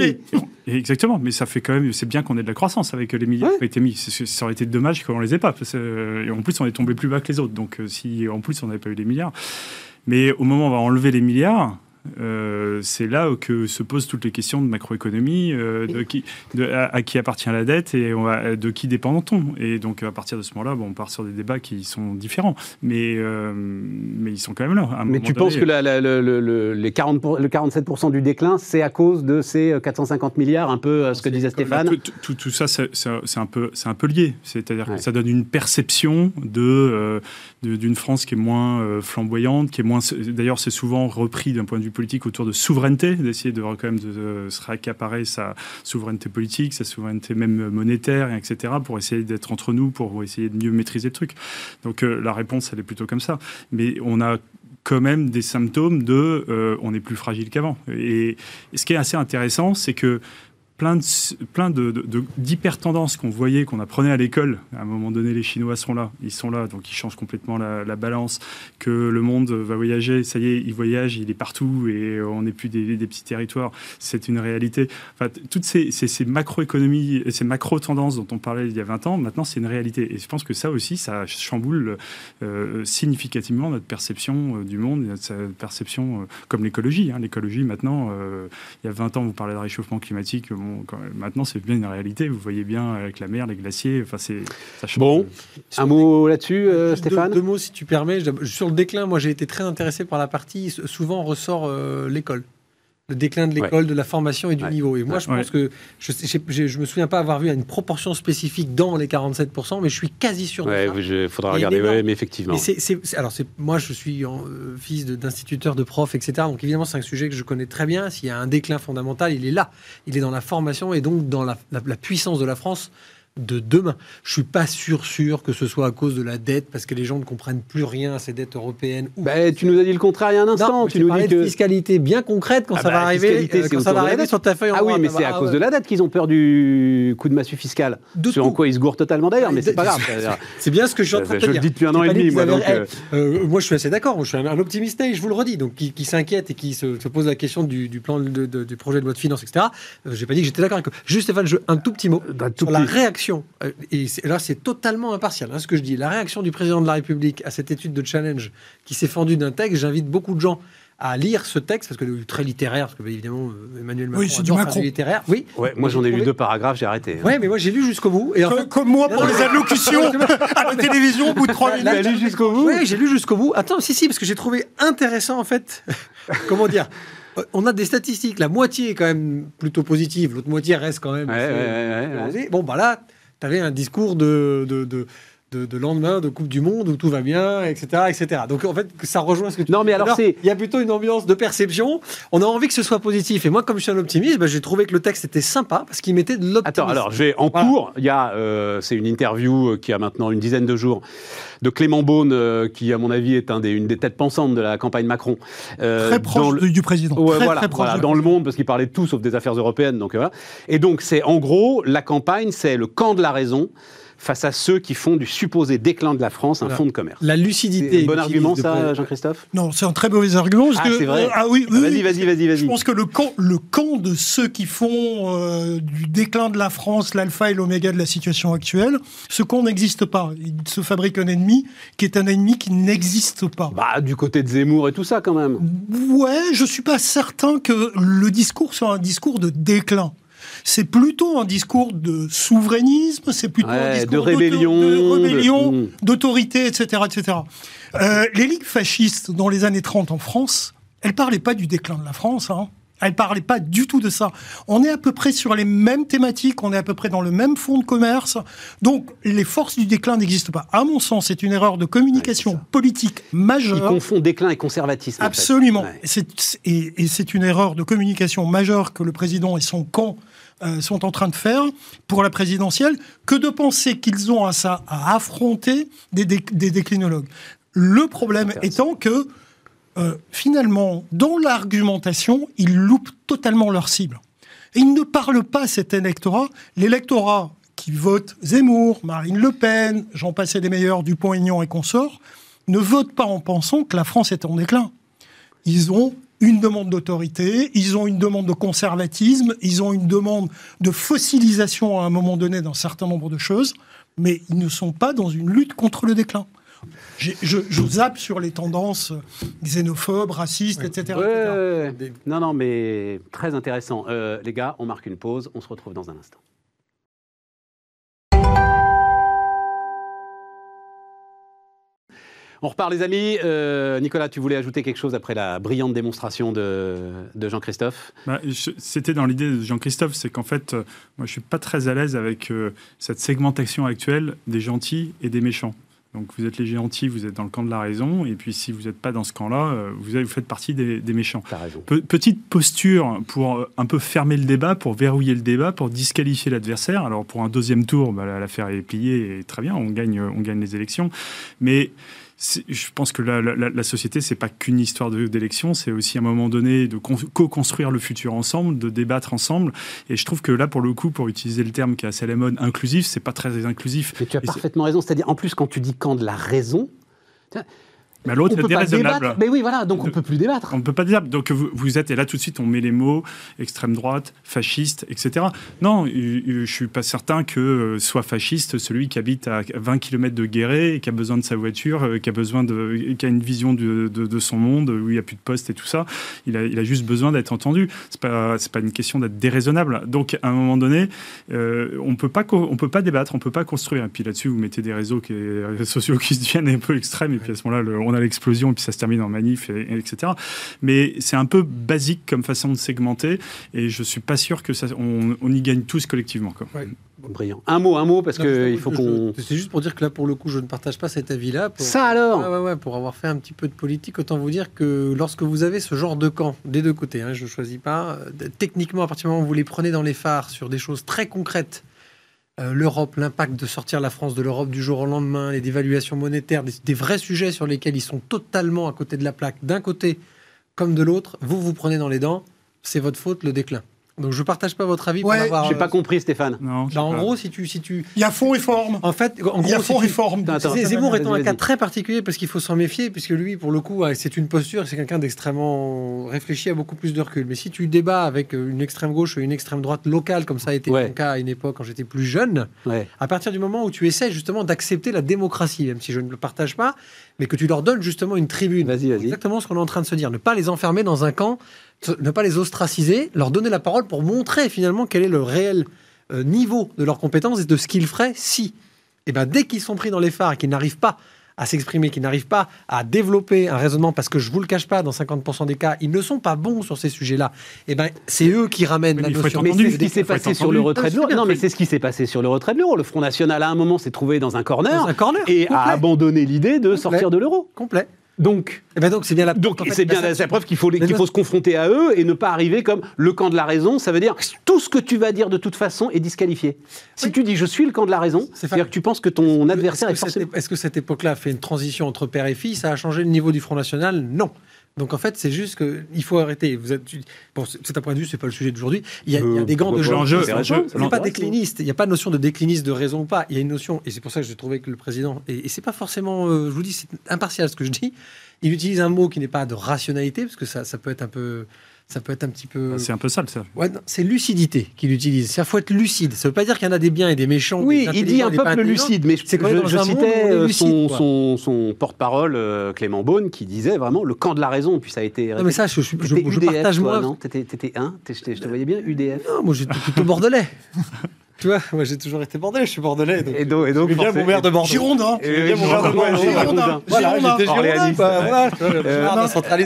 Exactement, mais ça fait quand même, c'est bien qu'on ait de la croissance avec les milliards qui ont été mis. Ça aurait été dommage qu'on les ait pas, parce et en plus on est tombé plus bas que les autres, donc si en plus on n'avait pas eu les milliards. Mais au moment où on va enlever les milliards, euh, c'est là que se posent toutes les questions de macroéconomie, euh, de qui, à, qui appartient la dette et de qui dépend-on. Et donc à partir de ce moment-là, bon, on part sur des débats qui sont différents, mais, euh, mais ils sont quand même là. mais tu penses que le, les 40 le 47% du déclin, c'est à cause de ces 450 milliards, un peu ce que disait Stéphane tout, tout, ça, c'est un, peu, un peu lié. C'est-à-dire que ça donne une perception de, d'une France qui est moins flamboyante, qui est moins. D'ailleurs, c'est souvent repris d'un point de vue autour de souveraineté, d'essayer de, quand même de, se réaccaparer sa souveraineté politique, sa souveraineté même monétaire, etc., pour essayer d'être entre nous, pour essayer de mieux maîtriser le truc. Donc euh, la réponse, elle est plutôt comme ça. Mais on a quand même des symptômes de euh, on est plus fragile qu'avant. et, ce qui est assez intéressant, c'est que plein de, plein de, tendances qu'on voyait, qu'on apprenait à l'école. À un moment donné, les Chinois sont là, ils sont là, donc ils changent complètement la, balance. Que le monde va voyager, ça y est, il voyage, il est partout et on n'est plus des, petits territoires. C'est une réalité. Enfin, toutes ces, ces, macroéconomies, ces macro-tendances dont on parlait il y a 20 ans, maintenant c'est une réalité. Et je pense que ça aussi, ça chamboule euh, significativement notre perception euh, du monde, notre perception, euh, comme l'écologie. Hein. L'écologie, maintenant, il y a 20 ans, vous parlez de réchauffement climatique maintenant, c'est bien une réalité. Vous voyez bien avec la mer, les glaciers. Enfin, c'est Bon, un mot là-dessus, euh, Stéphane. Deux, mots, si tu permets. Sur le déclin, moi, j'ai été très intéressé par la partie. Souvent, ressort euh, l'école. Le déclin de l'école, de la formation et du niveau. Et moi, je pense que je, je, me souviens pas avoir vu une proportion spécifique dans les 47%, mais je suis quasi sûr de ça. Il faudra regarder, mais effectivement. alors, moi, je suis euh, fils d'instituteur, de, prof, etc. Donc, évidemment, c'est un sujet que je connais très bien. S'il y a un déclin fondamental, il est là. Il est dans la formation et donc dans la puissance de la France de demain. Je suis pas sûr sûr que ce soit à cause de la dette parce que les gens ne comprennent plus rien à ces dettes européennes. Bah, tu nous as dit le contraire il y a un instant. tu nous dis que fiscalité bien concrète quand ah ça va bah, arriver, euh, quand ça va arriver sur ta feuille. Ah oui, mais c'est à cause de la dette qu'ils ont peur du coup de massue fiscale. De sur en quoi ils se gourrent totalement d'ailleurs, mais c'est pas grave. c'est bien ce que je suis en train de dire. Je le dis depuis un an et demi. Moi, euh, euh, moi, je suis assez d'accord. Je suis un optimiste et je vous le redis. Donc, qui, s'inquiète et qui se, pose la question du, plan du projet de loi de finances, etc. J'ai pas dit que j'étais d'accord avec. Juste Stéphane, un tout petit mot sur la réaction et là c'est totalement impartial, hein, ce que je dis. La réaction du président de la République à cette étude de challenge qui s'est fendue d'un texte, j'invite beaucoup de gens à lire ce texte, parce que est très littéraire, parce que bah, évidemment Emmanuel Macron oui, c'est du Macron. littéraire. Oui, ouais, moi j'en ai lu deux paragraphes, j'ai arrêté. Oui, mais moi j'ai lu jusqu'au bout. Et comme, moi pour les allocutions à la télévision au bout de trois minutes. J'ai lu jusqu'au bout Oui, j'ai lu jusqu'au bout. Attends, si, si, parce que j'ai trouvé intéressant en fait, comment dire? On a des statistiques, la moitié est quand même plutôt positive, l'autre moitié reste quand même. Ouais, bon, bah là, tu avais un discours de, de, de de, lendemain de Coupe du Monde où tout va bien, etc., etc. Donc en fait, ça rejoint ce que tu Non, mais alors, c'est. Il y a plutôt une ambiance de perception. On a envie que ce soit positif. Et moi, comme je suis un optimiste, bah, j'ai trouvé que le texte était sympa parce qu'il mettait de l'optimisme. Attends, alors j'ai en cours, il y a, euh, c'est une interview qui a maintenant une dizaine de jours de Clément Beaune, euh, qui à mon avis est un des, une des têtes pensantes de la campagne Macron. Euh, très proche du président. Ouais, voilà, dans le monde parce qu'il parlait de tout sauf des affaires européennes. Donc voilà. Et donc c'est en gros la campagne, c'est le camp de la raison face à ceux qui font du supposé déclin de la France un fonds de commerce. La lucidité. un bon argument, ça, Jean-Christophe? Non, c'est un très mauvais argument. ah, c'est vrai. ah oui, oui Vas-y, vas-y, vas-y. Je pense que le camp, le camp de ceux qui font euh, du déclin de la France l'alpha et l'oméga de la situation actuelle, ce camp n'existe pas. Il se fabrique un ennemi qui est un ennemi qui n'existe pas. Bah, du côté de Zemmour et tout ça, quand même. Ouais, je suis pas certain que le discours soit un discours de déclin c'est plutôt un discours de souverainisme, c'est plutôt un discours de rébellion, rébellion, d'autorité, etc., etc. Euh, les ligues fascistes dans les années 30 en France, elles parlaient pas du déclin de la France. Hein. Elles parlaient pas du tout de ça. On est à peu près sur les mêmes thématiques, on est à peu près dans le même fonds de commerce. Donc, les forces du déclin n'existent pas. À mon sens, c'est une erreur de communication politique majeure. Ils confondent déclin et conservatisme. Absolument. Et c'est une erreur de communication majeure que le président et son camp euh, sont en train de faire pour la présidentielle que de penser qu'ils ont à ça à affronter des, déclinologues. Le problème étant que euh, finalement, dans l'argumentation, ils loupent totalement leur cible. Et ils ne parlent pas cet électorat. L'électorat qui vote Zemmour, Marine Le Pen, j'en passais des meilleurs, Dupont-Aignan et consorts, ne vote pas en pensant que la France est en déclin. Ils ont une demande d'autorité, ils ont une demande de conservatisme, ils ont une demande de fossilisation à un moment donné d'un certain nombre de choses, mais ils ne sont pas dans une lutte contre le déclin. Je, je, zappe sur les tendances xénophobes, racistes, etc. Non, non, mais très intéressant. Euh, les gars, on marque une pause, on se retrouve dans un instant. On repart, les amis. Euh, Nicolas, tu voulais ajouter quelque chose après la brillante démonstration de, Jean-Christophe? Bah, C'était dans l'idée de Jean-Christophe, c'est qu'en fait, euh, moi, je suis pas très à l'aise avec euh, cette segmentation actuelle des gentils et des méchants. Donc vous êtes les gentils, vous êtes dans le camp de la raison, et puis si vous n'êtes pas dans ce camp-là, vous, vous, faites partie des, méchants. petite posture pour un peu fermer le débat, pour verrouiller le débat, pour disqualifier l'adversaire. Alors pour un deuxième tour, bah, l'affaire est pliée, et très bien, on gagne, on gagne les élections. Mais je pense que la, la, la société, c'est pas qu'une histoire d'élection, c'est aussi à un moment donné de co-construire le futur ensemble, de débattre ensemble. Et je trouve que là, pour le coup, pour utiliser le terme qui est assez à la mode, inclusif, c'est pas très inclusif. Mais tu as parfaitement raison. C'est-à-dire, en plus, quand tu dis quand de la raison, mais l'autre est déraisonnable. Mais oui, voilà, donc on ne peut plus débattre. On ne peut pas débattre. Donc vous, vous, êtes, et là tout de suite on met les mots extrême droite, fasciste, etc. Non, je ne suis pas certain que euh, soit fasciste celui qui habite à 20 km de Guéret et qui a besoin de sa voiture, euh, qui a, besoin de, qui a une vision de, de, son monde où il n'y a plus de poste et tout ça. Il a, il a juste besoin d'être entendu. Ce n'est pas, pas une question d'être déraisonnable. Donc à un moment donné, euh, on ne peut pas débattre, on ne peut pas construire. Et puis là-dessus, vous mettez des réseaux, qui, sociaux qui se deviennent un peu extrêmes et puis à ce moment-là, on a l'explosion et puis ça se termine en manif, et, etc. Mais c'est un peu basique comme façon de segmenter et je suis pas sûr que ça, on, y gagne tous collectivement. Quoi. Brillant. Un mot, un mot, parce qu'il faut qu'on. C'est juste pour dire que là, pour le coup, je ne partage pas cet avis-là. Ça alors ouais, ouais, Pour avoir fait un petit peu de politique, autant vous dire que lorsque vous avez ce genre de camp, des deux côtés, hein, je ne choisis pas, euh, techniquement, à partir du moment où vous les prenez dans les phares sur des choses très concrètes, euh, l'Europe, l'impact de sortir la France de l'Europe du jour au lendemain, les dévaluations monétaires, des, vrais sujets sur lesquels ils sont totalement à côté de la plaque, d'un côté comme de l'autre, vous vous prenez dans les dents, c'est votre faute, le déclin. Donc je partage pas votre avis. Ouais, j'ai pas euh, compris Stéphane. Non, bah, en gros, si tu, si tu, il y a fond et forme. En fait, en il y a fond et forme. Zemmour étant un cas très particulier parce qu'il faut s'en méfier puisque lui, pour le coup, c'est une posture, c'est quelqu'un d'extrêmement réfléchi, à beaucoup plus de recul. Mais si tu débats avec une extrême gauche ou une extrême droite locale, comme ça a été mon cas à une époque quand j'étais plus jeune, à partir du moment où tu essaies justement d'accepter la démocratie, même si je ne le partage pas, mais que tu leur donnes justement une tribune. Vas-y. Exactement ce qu'on est en train de se dire. Ne pas les enfermer dans un camp ne pas les ostraciser, leur donner la parole pour montrer finalement quel est le réel euh, niveau de leurs compétences et de ce qu'ils feraient si, et eh ben, dès qu'ils sont pris dans les phares et qu'ils n'arrivent pas à s'exprimer, qu'ils n'arrivent pas à développer un raisonnement, parce que je vous le cache pas, dans 50% des cas, ils ne sont pas bons sur ces sujets-là. Et eh ben, c'est eux qui ramènent la notion. Mais c'est ce qui s'est passé sur le retrait de l'euro. Non, mais c'est ce qui s'est passé sur le retrait de l'euro. Le Front National, à un moment, s'est trouvé dans un corner, un corner et a abandonné l'idée de sortir de l'euro. Complet. Donc, eh ben donc c'est bien la donc bien la, preuve qu'il faut qu'il faut se confronter à eux et ne pas arriver comme le camp de la raison. Ça veut dire tout ce que tu vas dire de toute façon est disqualifié. Si tu dis je suis le camp de la raison, c'est-à-dire que tu penses que ton adversaire est, est Est-ce que cette époque-là a fait une transition entre père et fille? Ça a changé le niveau du Front National? Non. Donc en fait, c'est juste qu'il faut arrêter. Vous êtes, bon, c'est un point de vue, c'est pas le sujet d'aujourd'hui. Il y a, des grands de gens. C'est pas décliniste. Il n'y a pas de notion de décliniste de raison ou pas. Il y a une notion, et c'est pour ça que j'ai trouvé que le président, et, et c'est pas forcément, euh, je vous dis, c'est impartial ce que je dis. Il utilise un mot qui n'est pas de rationalité, parce que ça, ça peut être un peu ça peut être un petit peu. Ah, c'est un peu ça, ça. Ouais, c'est lucidité qu'il utilise. Il faut être lucide. Ça ne veut pas dire qu'il y en a des biens et des méchants. Oui, il dit un peuple lucide, mais c'est je, je citais euh, son, son, porte-parole euh, Clément Beaune qui disait vraiment le camp de la raison. Puis ça a été. Non, mais ça, je, je, je, partage moi. Non, t'étais un? Je te voyais bien UDF. Non, moi j'étais plutôt bordelais. Tu vois, moi j'ai toujours été bordelais, je suis bordelais. Donc, et donc, et donc bien mon maire de Bordeaux. Girondin. Et bien mon maire de Bordeaux. Girondin. Voilà, j'étais Girondin. Voilà,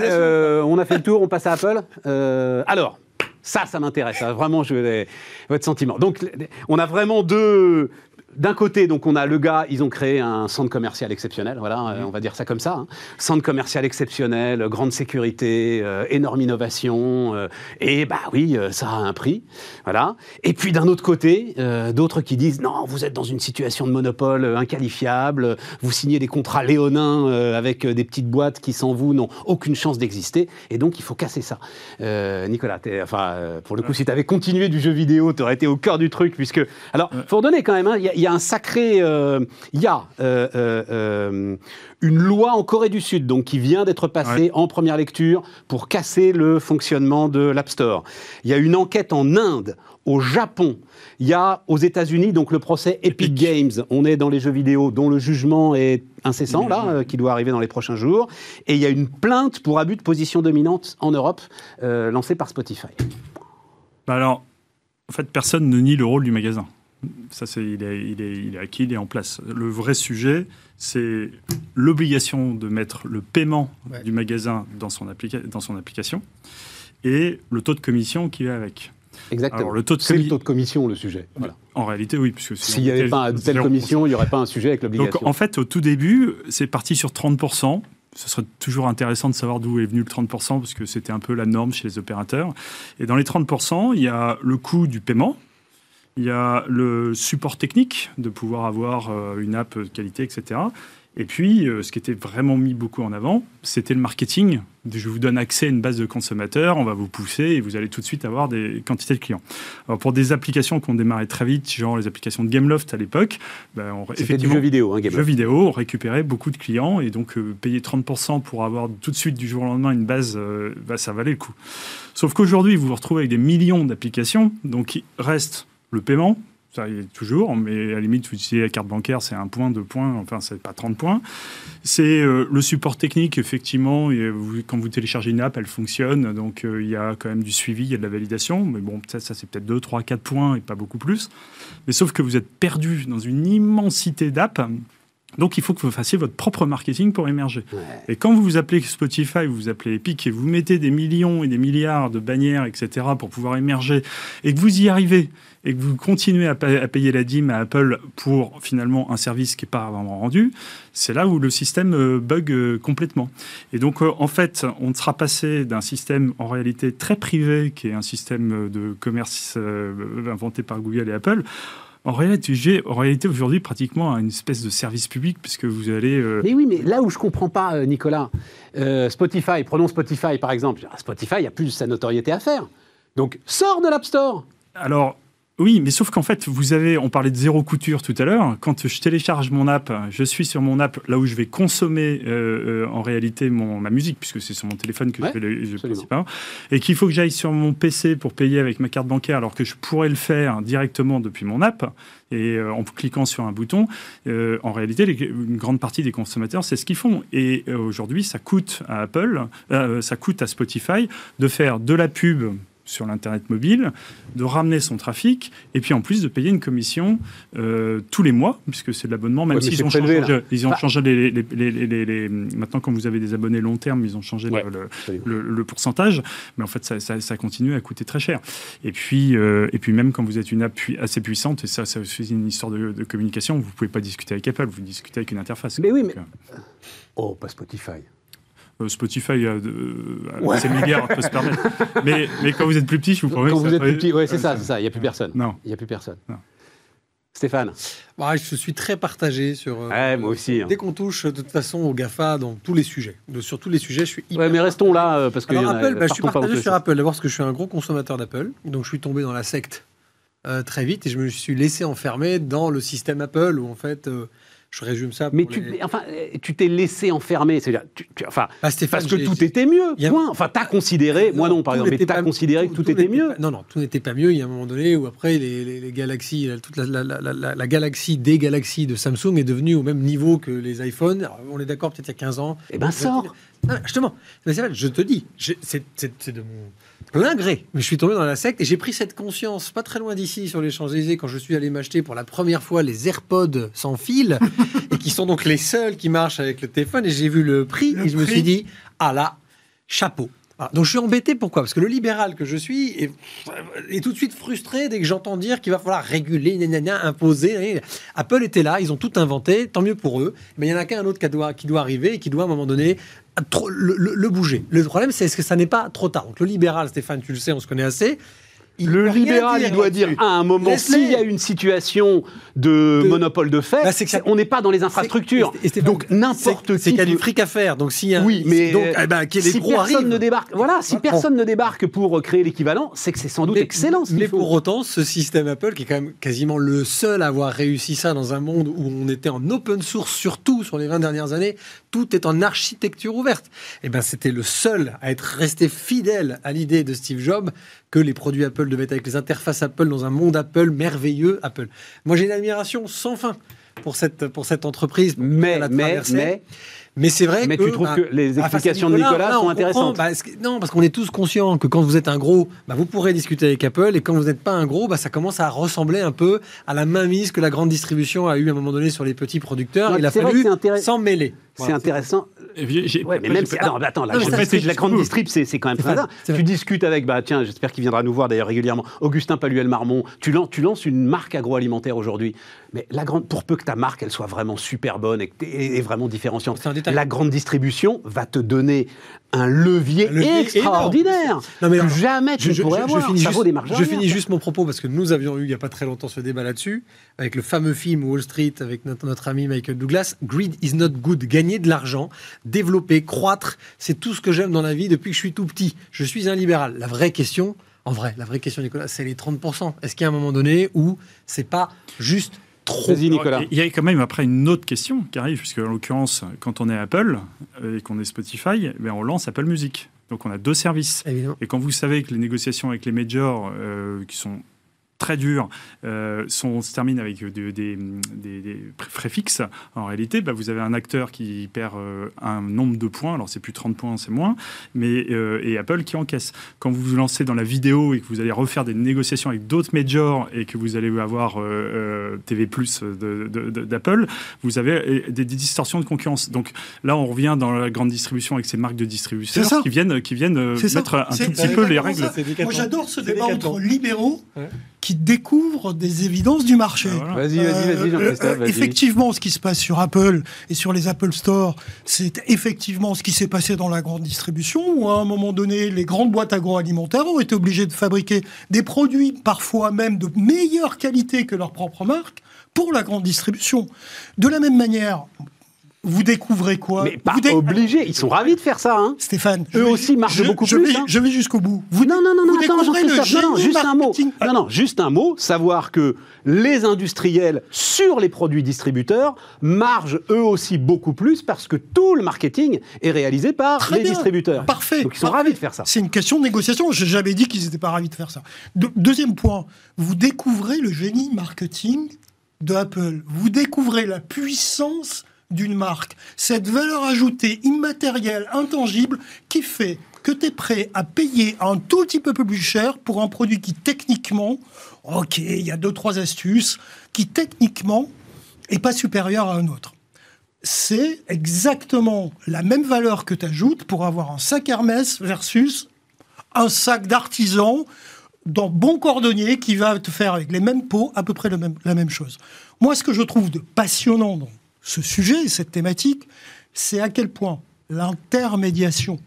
euh, on a fait le tour, on passe à Apple. Euh, alors, ça, ça m'intéresse. Vraiment, je vais votre sentiment. Donc, on a vraiment deux, d'un côté, donc on a le gars, ils ont créé un centre commercial exceptionnel, voilà, euh, on va dire ça comme ça, hein. centre commercial exceptionnel, grande sécurité, euh, énorme innovation, euh, et bah oui, ça a un prix, voilà. Et puis d'un autre côté, d'autres qui disent non, vous êtes dans une situation de monopole inqualifiable, vous signez des contrats léonins avec des petites boîtes qui sans vous n'ont aucune chance d'exister, et donc il faut casser ça. Nicolas, enfin pour le coup, si tu avais continué du jeu vidéo, tu aurais été au cœur du truc, puisque alors faut redonner quand même, hein, il y a y a un sacré. Euh, il y a euh, euh, une loi en Corée du Sud, donc qui vient d'être passée en première lecture pour casser le fonctionnement de l'App Store. Il y a une enquête en Inde, au Japon. Il y a aux États-Unis donc le procès Epic, Games. On est dans les jeux vidéo dont le jugement est incessant là, qui doit arriver dans les prochains jours. Et il y a une plainte pour abus de position dominante en Europe lancée par Spotify. Bah alors, en fait, personne ne nie le rôle du magasin. Ça, c'est, il, est, il, est, il est acquis, il est en place. Le vrai sujet, c'est l'obligation de mettre le paiement du magasin dans son, dans son application et le taux de commission qui va avec. Exactement. le taux de c'est le taux de commission, le sujet. Voilà. En réalité, oui. Puisque S'il n'y avait pas une telle commission, il n'y aurait pas un sujet avec l'obligation. Donc, en fait, au tout début, c'est parti sur 30%. Ce serait toujours intéressant de savoir d'où est venu le 30%, parce que c'était un peu la norme chez les opérateurs. Et dans les 30%, il y a le coût du paiement, il y a le support technique, de pouvoir avoir euh, une app de qualité, etc. Et puis, euh, ce qui était vraiment mis beaucoup en avant, c'était le marketing. Je vous donne accès à une base de consommateurs, on va vous pousser et vous allez tout de suite avoir des quantités de clients. Alors pour des applications qui ont démarré très vite, genre les applications de Gameloft à l'époque, ben on, c'était du jeu vidéo, hein, Jeu vidéo, on récupérait beaucoup de clients et donc euh, payer 30% pour avoir tout de suite du jour au lendemain une base, ben, ça valait le coup. Sauf qu'aujourd'hui, vous vous retrouvez avec des millions d'applications, donc il reste le paiement, ça y est toujours, mais à la limite, vous utilisez la carte bancaire, c'est un point, deux points, enfin, c'est pas 30 points. C'est euh, le support technique, effectivement, et quand vous téléchargez une app, elle fonctionne, donc euh, il y a quand même du suivi, il y a de la validation, mais bon, ça, ça c'est peut-être 2, 3, 4 points et pas beaucoup plus. Mais sauf que vous êtes perdu dans une immensité d'apps Donc il faut que vous fassiez votre propre marketing pour émerger. Et quand vous vous appelez Spotify, vous vous appelez Epic et vous mettez des millions et des milliards de bannières, etc., pour pouvoir émerger, et que vous y arrivez, et que vous continuez à, payer la dîme à Apple pour finalement un service qui n'est pas vraiment rendu, c'est là où le système euh, bug euh, complètement. Et donc euh, en fait, on sera passé d'un système en réalité très privé, qui est un système de commerce inventé par Google et Apple, en réalité, en réalité aujourd'hui, pratiquement une espèce de service public, puisque vous allez. Mais oui, mais là où je comprends pas, Nicolas, Spotify, prenons Spotify par exemple. Spotify, il a plus sa notoriété à faire. Donc, sors de l'App Store. Alors, oui, mais sauf qu'en fait, vous avez, on parlait de zéro couture tout à l'heure. Quand je télécharge mon app, je suis sur mon app là où je vais consommer euh, euh, en réalité mon, ma musique, puisque c'est sur mon téléphone que je fais le, et qu'il faut que j'aille sur mon PC pour payer avec ma carte bancaire, alors que je pourrais le faire directement depuis mon app et euh, en cliquant sur un bouton. en réalité, une grande partie des consommateurs, c'est ce qu'ils font. Et aujourd'hui, ça coûte à Apple, ça coûte à Spotify de faire de la pub sur l'Internet mobile, de ramener son trafic, et puis en plus de payer une commission euh, tous les mois, puisque c'est de l'abonnement, même s'ils ont, changé, ils ont changé les, Maintenant, quand vous avez des abonnés long terme, ils ont changé le, pourcentage, mais en fait, ça, continue à coûter très cher. Et puis, euh, et puis même quand vous êtes une app assez puissante, et ça, c'est une histoire de, communication, vous ne pouvez pas discuter avec Apple, vous discutez avec une interface. Mais oui, mais... Euh, oh, pas Spotify. Euh, Spotify, euh, ouais. c'est milliards, peut se permettre. Mais, mais, quand vous êtes plus petit, je vous promets. Quand vous êtes plus petit, ouais, c'est ça, c'est ça. Il n'y a plus personne. Non. Il n'y a plus personne. Stéphane bah, Je suis très partagé sur. Euh, ouais, moi aussi. Hein. Dès qu'on touche de toute façon au GAFA dans tous les sujets. De, sur tous les sujets, je suis hyper. Ouais, mais restons là parce que. Apple, bah, je suis partagé sur Apple. D'abord parce que je suis un gros consommateur d'Apple. Donc je suis tombé dans la secte très vite et je me suis laissé enfermer dans le système Apple où en fait je résume ça. mais tu, enfin, tu t'es laissé enfermer, c'est-à-dire, enfin, bah, parce que tout était mieux. Point. Enfin, t'as considéré, moi non, par exemple, mais t'as considéré que tout, était mieux. non, non, tout n'était pas mieux. Il y a un moment donné où après les, les, galaxies, toute la, la, galaxie des galaxies de Samsung est devenue au même niveau que les iPhones. on est d'accord, peut-être il y a 15 ans. Eh ben, sort. justement, je te dis, c'est de mon plein gré. Mais je suis tombé dans la secte et j'ai pris cette conscience pas très loin d'ici sur les Champs-Élysées quand je suis allé m'acheter pour la première fois les AirPods sans fil et qui sont donc les seuls qui marchent avec le téléphone et j'ai vu le prix et je me suis dit ah là chapeau. Donc je suis embêté, pourquoi? Parce que le libéral que je suis est, tout de suite frustré dès que j'entends dire qu'il va falloir réguler, imposer. Apple était là, ils ont tout inventé, tant mieux pour eux, mais il y en a qu'un autre qui doit, qui doit arriver et qui doit à un moment donné le, le bouger. Le problème, c'est est-ce que ça n'est pas trop tard? Donc le libéral, Stéphane, tu le sais, on se connaît assez, le libéral, il doit dire à un moment, s'il y a une situation de, monopole de fait, bah, on n'est pas dans les infrastructures. donc n'importe qui. C'est qu'il y a du fric à faire. Donc s'il y a, oui, mais donc, eh ben, si personne ne débarque, voilà, si personne ne débarque pour créer l'équivalent, c'est que c'est sans doute excellent. mais pour autant, ce système Apple, qui est quand même quasiment le seul à avoir réussi ça dans un monde où on était en open source, surtout sur les 20 dernières années, tout est en architecture ouverte. Et eh ben, c'était le seul à être resté fidèle à l'idée de Steve Jobs que les produits Apple devaient être avec les interfaces Apple dans un monde Apple merveilleux Apple. Moi, j'ai une admiration sans fin pour cette, pour cette entreprise. Mais, mais, mais, mais c'est vrai mais que. Mais tu trouves bah, que les explications de Nicolas sont intéressantes bah, Non, parce qu'on est tous conscients que quand vous êtes un gros, bah, vous pourrez discuter avec Apple, et quand vous n'êtes pas un gros, bah, ça commence à ressembler un peu à la mainmise que la grande distribution a eu à un moment donné sur les petits producteurs. il a fallu s'en mêler. C'est intéressant. Ouais, mais même attends, la, la grande distrib, c'est quand même très Tu discutes avec, bah tiens, j'espère qu'il viendra nous voir d'ailleurs régulièrement, Augustin Paluel-Marmont. Tu, lances, tu lances une marque agroalimentaire aujourd'hui. Mais la grande, pour peu que ta marque, elle soit vraiment super bonne et, et, vraiment différenciante, la grande distribution va te donner un levier, extraordinaire. Non, mais jamais tu je, pourrais avoir. Je, finis, juste, je finis juste mon propos parce que nous avions eu il n'y a pas très longtemps ce débat là-dessus avec le fameux film Wall Street avec notre, notre ami Michael Douglas. Greed is not good. Gagner de l'argent, développer, croître, c'est tout ce que j'aime dans la vie depuis que je suis tout petit. Je suis un libéral. La vraie question, en vrai, la vraie question, Nicolas, c'est les 30%. Est-ce qu'il y a un moment donné où c'est pas juste trop. Nicolas. Il y a quand même après une autre question qui arrive, puisque en l'occurrence, quand on est Apple et qu'on est Spotify, eh on lance Apple Music. Donc on a deux services. Et quand vous savez que les négociations avec les majors, euh, qui sont très durs euh, sont, se terminent avec des, des, des, préfixes, en réalité, bah, vous avez un acteur qui perd euh, un nombre de points, alors c'est plus 30 points, c'est moins, mais, euh, et Apple qui encaisse. Quand vous vous lancez dans la vidéo et que vous allez refaire des négociations avec d'autres majors et que vous allez avoir TV Plus d'Apple, vous avez des, distorsions de concurrence. Donc là, on revient dans la grande distribution avec ces marques de distributeurs qui viennent, qui viennent mettre un tout petit peu les règles. Moi, j'adore ce débat entre libéraux qui découvrent des évidences du marché. Ah, vas-y, vas-y, vas-y, Jean-Christophe. Euh, effectivement, ce qui se passe sur Apple et sur les Apple Store, c'est effectivement ce qui s'est passé dans la grande distribution, où à un moment donné, les grandes boîtes agroalimentaires ont été obligées de fabriquer des produits parfois même de meilleure qualité que leur propre marque pour la grande distribution. De la même manière, vous découvrez quoi Mais pas obligé, ils sont ravis de faire ça. Hein. Stéphane, eux aussi marchent beaucoup je plus. Vais, hein. Je vais jusqu'au bout. Vous, non, non, non, non, attends, non, non, juste un mot. Non, non, juste un mot. Savoir que les industriels sur les produits distributeurs margent eux aussi beaucoup plus parce que tout le marketing est réalisé par les distributeurs. Parfait. Donc ils sont ravis de faire ça. C'est une question de négociation. J'ai jamais dit qu'ils n'étaient pas ravis de faire ça. deuxième point, vous découvrez le génie marketing de Apple. Vous découvrez la puissance d'une marque, cette valeur ajoutée immatérielle, intangible, qui fait que tu es prêt à payer un tout petit peu plus cher pour un produit qui techniquement, ok, il y a deux, trois astuces, qui techniquement est pas supérieur à un autre. C'est exactement la même valeur que tu ajoutes pour avoir un sac Hermès versus un sac d'artisan dans bon cordonnier qui va te faire avec les mêmes pots à peu près la même chose. Moi, ce que je trouve de passionnant dans ce sujet, cette thématique, c'est à quel point l'intermédiation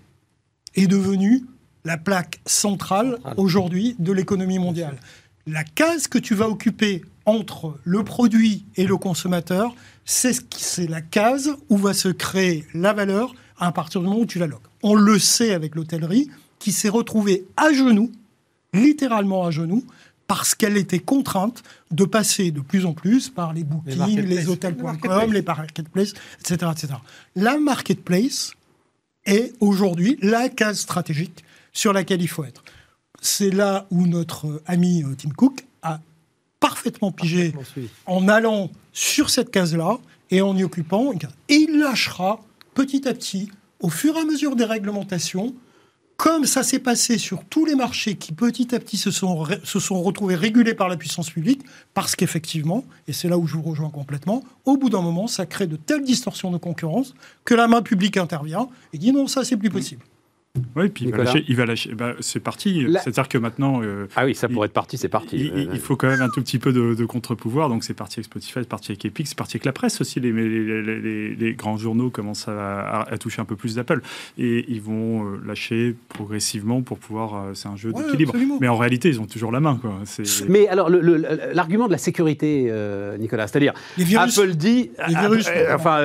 est devenue la plaque centrale aujourd'hui de l'économie mondiale. La case que tu vas occuper entre le produit et le consommateur, c'est la case où va se créer la valeur à partir du moment où tu la loques. On le sait avec l'hôtellerie qui s'est retrouvée à genoux, littéralement à genoux, parce qu'elle était contrainte de passer de plus en plus par les bookings, les, hôtels.com, les marketplaces, etc., etc. La marketplace est aujourd'hui la case stratégique sur laquelle il faut être. C'est là où notre ami euh, Tim Cook a parfaitement pigé en allant sur cette case-là et en y occupant Et il lâchera petit à petit, au fur et à mesure des réglementations, comme ça s'est passé sur tous les marchés qui petit à petit se sont, retrouvés régulés par la puissance publique, parce qu'effectivement, et c'est là où je vous rejoins complètement, au bout d'un moment, ça crée de telles distorsions de concurrence que la main publique intervient et dit non, ça c'est plus possible. Oui, puis il va lâcher. Bah, c'est parti. C'est-à-dire que maintenant. Euh, ah oui, ça pourrait être parti, c'est parti. Il, faut quand même un tout petit peu de, contre-pouvoir. Donc c'est parti avec Spotify, c'est parti avec Epic, c'est parti avec la presse aussi. Les, les, les, grands journaux commencent à, toucher un peu plus d'Apple. Et ils vont euh, lâcher progressivement pour pouvoir. Euh, c'est un jeu d'équilibre. Mais en réalité, ils ont toujours la main. Quoi. Mais alors, l'argument de la sécurité, Nicolas, c'est-à-dire. Apple dit. virus, enfin,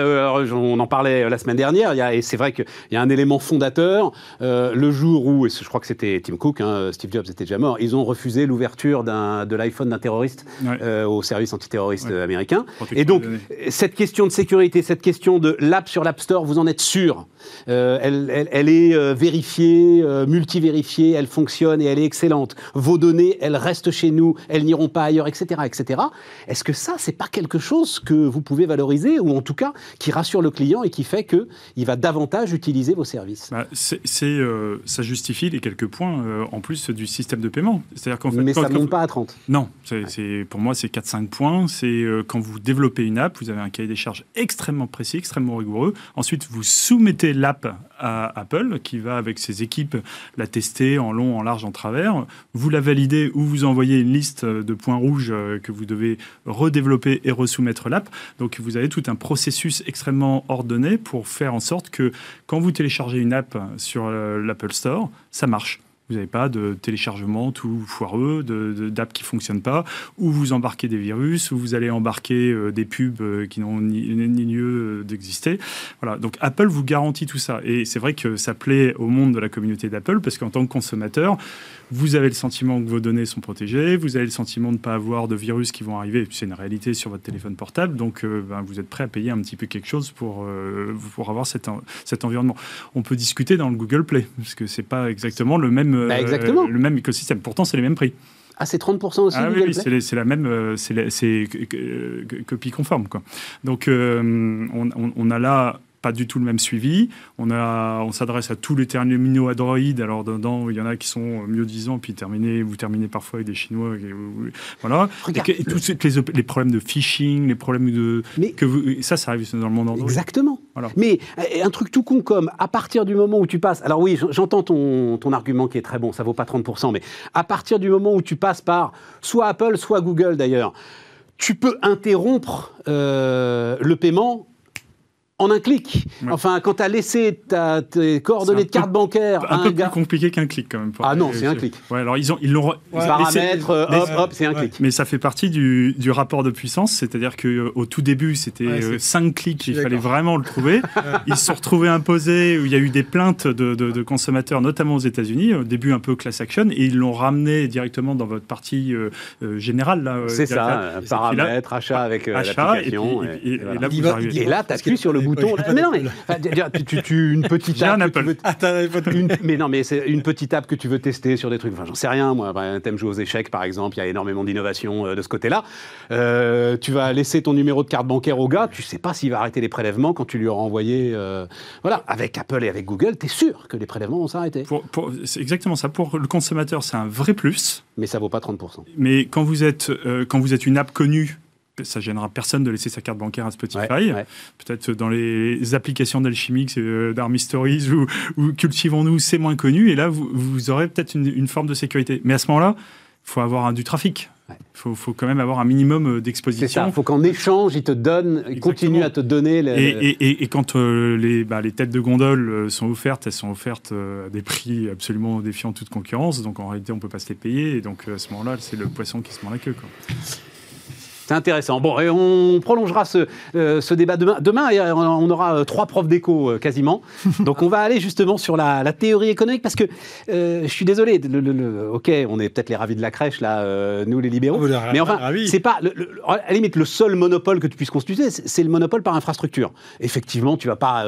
on en parlait la semaine dernière. et c'est vrai qu'il y a un élément fondateur. Euh, le jour où, et je crois que c'était Tim Cook, hein, Steve Jobs était déjà mort, ils ont refusé l'ouverture de l'iPhone d'un terroriste euh, au service antiterroriste américain. Et donc, cette question de sécurité, cette question de l'app sur l'App Store, vous en êtes sûr? Euh, elle, est vérifiée, multivérifiée, elle fonctionne et elle est excellente. Vos données, elles restent chez nous, elles n'iront pas ailleurs, etc. etc. Est-ce que ça, c'est pas quelque chose que vous pouvez valoriser, ou en tout cas qui rassure le client et qui fait qu'il va davantage utiliser vos services? Bah, C'est euh, ça justifie les quelques points euh, en plus du système de paiement. C'est-à-dire qu'en fait, Mais ça ne monte pas à 30. Non, c'est, pour moi, c'est 4-5 points. C'est euh, quand vous développez une app, vous avez un cahier des charges extrêmement précis, extrêmement rigoureux. Ensuite, vous soumettez l'app à Apple, qui va avec ses équipes la tester en long, en large, en travers. Vous la validez ou vous envoyez une liste de points rouges que vous devez redévelopper et resoumettre l'app. Donc vous avez tout un processus extrêmement ordonné pour faire en sorte que quand vous téléchargez une app sur l'Apple Store, ça marche. Vous n'avez pas de téléchargement tout foireux, d'app qui ne fonctionnent pas, ou vous embarquez des virus, ou vous allez embarquer euh, des pubs euh, qui n'ont ni, lieu d'exister. Voilà. Donc Apple vous garantit tout ça. Et c'est vrai que ça plaît au monde de la communauté d'Apple, parce qu'en tant que consommateur, vous avez le sentiment que vos données sont protégées, vous avez le sentiment de ne pas avoir de virus qui vont arriver, c'est une réalité sur votre téléphone portable, donc euh, ben, vous êtes prêt à payer un petit peu quelque chose pour, pour avoir cet, cet environnement. On peut discuter dans le Google Play, parce que c'est pas exactement le même bah, exactement. le même écosystème. Pourtant, c'est les mêmes prix. Ah, c'est 30% aussi Ah oui, Google oui, c'est la même, euh, c'est copie conforme. Quoi. Donc, euh, on, on- on a là pas du tout le même suivi. On, a, on s'adresse à tous les terminaux Android. Alors, dedans, il y en a qui sont mieux disant, puis terminez, vous terminez parfois avec des Chinois. et voilà. Et, et tous les, problèmes de phishing, les problèmes de. Mais- que vous, ça, ça arrive dans le monde Android. Exactement. Voilà. Mais euh, un truc tout con comme à partir du moment où tu passes. Alors oui, j'entends ton, ton argument qui est très bon, ça vaut pas 30%, mais à partir du moment où tu passes par soit Apple, soit Google d'ailleurs, tu peux interrompre euh, le paiement en un clic. Ouais. Enfin, quand tu as laissé ta, tes coordonnées de carte peu- bancaire à Un un peu gars. plus compliqué qu'un clic quand même. Ah non, c'est un clic. Ouais, alors ils ont, ils l'ont. Ouais. Paramètres, euh, hop, hop, c'est un Ouais. clic. Mais ça fait partie du, du rapport de puissance, c'est-à-dire qu'au tout début, c'était Ouais, c'est- 5 clics, suis il fallait vraiment le trouver. Ils se sont retrouvés imposés, où il y a eu des plaintes de, de- de consommateurs, notamment aux États-Unis, au début un peu class action, et ils l'ont ramené directement dans votre partie euh, euh, générale. là, euh, C'est ça, euh, paramètres, achat avec euh, Achat, et, et- et- et- et et voilà. là, Et tu appuies sur le pas- bouton. Mais non, mais tu, tu- tu- une petite J'ai un app Apple. veux- Ah, pas de- une- mais non, mais c'est une petite app que tu veux tester sur des trucs. Enfin, j'en sais rien, moi. Bah, T'aimes jouer aux échecs, par exemple. Il y a énormément d'innovation euh, de ce côté-là. Euh, tu vas laisser ton numéro de carte bancaire au gars. Tu sais pas s'il va arrêter les prélèvements quand tu lui auras envoyé. euh, Voilà. Avec Apple et avec Google, tu es sûr que les prélèvements vont s'arrêter? Pour- pour- c'est exactement ça. Pour le consommateur, c'est un vrai plus. Mais ça vaut pas 30%. Mais quand vous êtes, euh, quand vous êtes une app connue, ça gênera personne de laisser sa carte bancaire à Spotify. Ouais, ouais. Peut-être dans les applications d'Alchimix, euh, d'Army Stories ou, ou Cultivons-nous, c'est moins connu. Et là, vous, vous aurez peut-être une, une forme de sécurité. Mais à ce moment-là, il faut avoir un- du trafic. Il Ouais. faut, faut quand même avoir un minimum euh, C'est d'exposition. ça. Il faut qu'en échange, ils te donnent, ils continuent à te donner. Et, le- et- et- et quand euh, les, bah, les têtes de gondole euh, sont offertes, elles sont offertes à des prix absolument défiant toute concurrence. Donc en réalité, on ne peut pas se les payer. Et donc à ce moment-là, c'est le poisson qui se mord la queue. Quoi. C'est intéressant. Bon, et on prolongera ce, euh, ce débat demain. Demain, euh, on aura euh, trois profs euh, quasiment. Donc, on va aller justement sur la, la théorie économique parce que euh, je suis désolé. le- le- le- ok, on est peut-être les ravis de la crèche là, nous les libéraux. Oh, mais enfin, c'est pas à la limite le seul monopole que tu puisses constituer, c'est le monopole par infrastructure. Effectivement, tu vas pas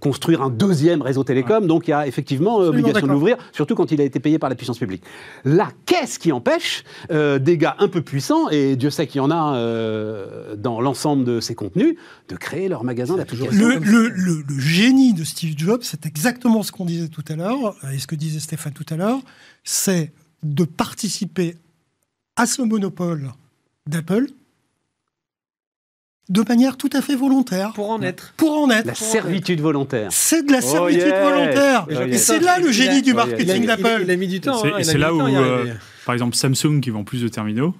construire un deuxième réseau télécom, donc il y a effectivement obligation de l'ouvrir, surtout quand il a été payé par la puissance publique. Là, qu'est-ce qui empêche des gars un peu puissants, et Dieu sait qu'il y en a euh, dans l'ensemble de ces contenus, de créer leur magasin d'applications Le, comme le- le- le génie de Steve Jobs, c'est exactement ce qu'on disait tout à l'heure, euh, et ce que disait Stéphane tout à l'heure, c'est de participer à ce monopole d'Apple de manière tout à fait volontaire, Pour en être. pour en être. La servitude volontaire. C'est de la Oh servitude yeah. volontaire. Oh Et c'est là le génie du Oh marketing d'Apple. il a mis du temps. C'est- hein, a c'est là où, euh. Par exemple, Samsung, qui vend plus de terminaux,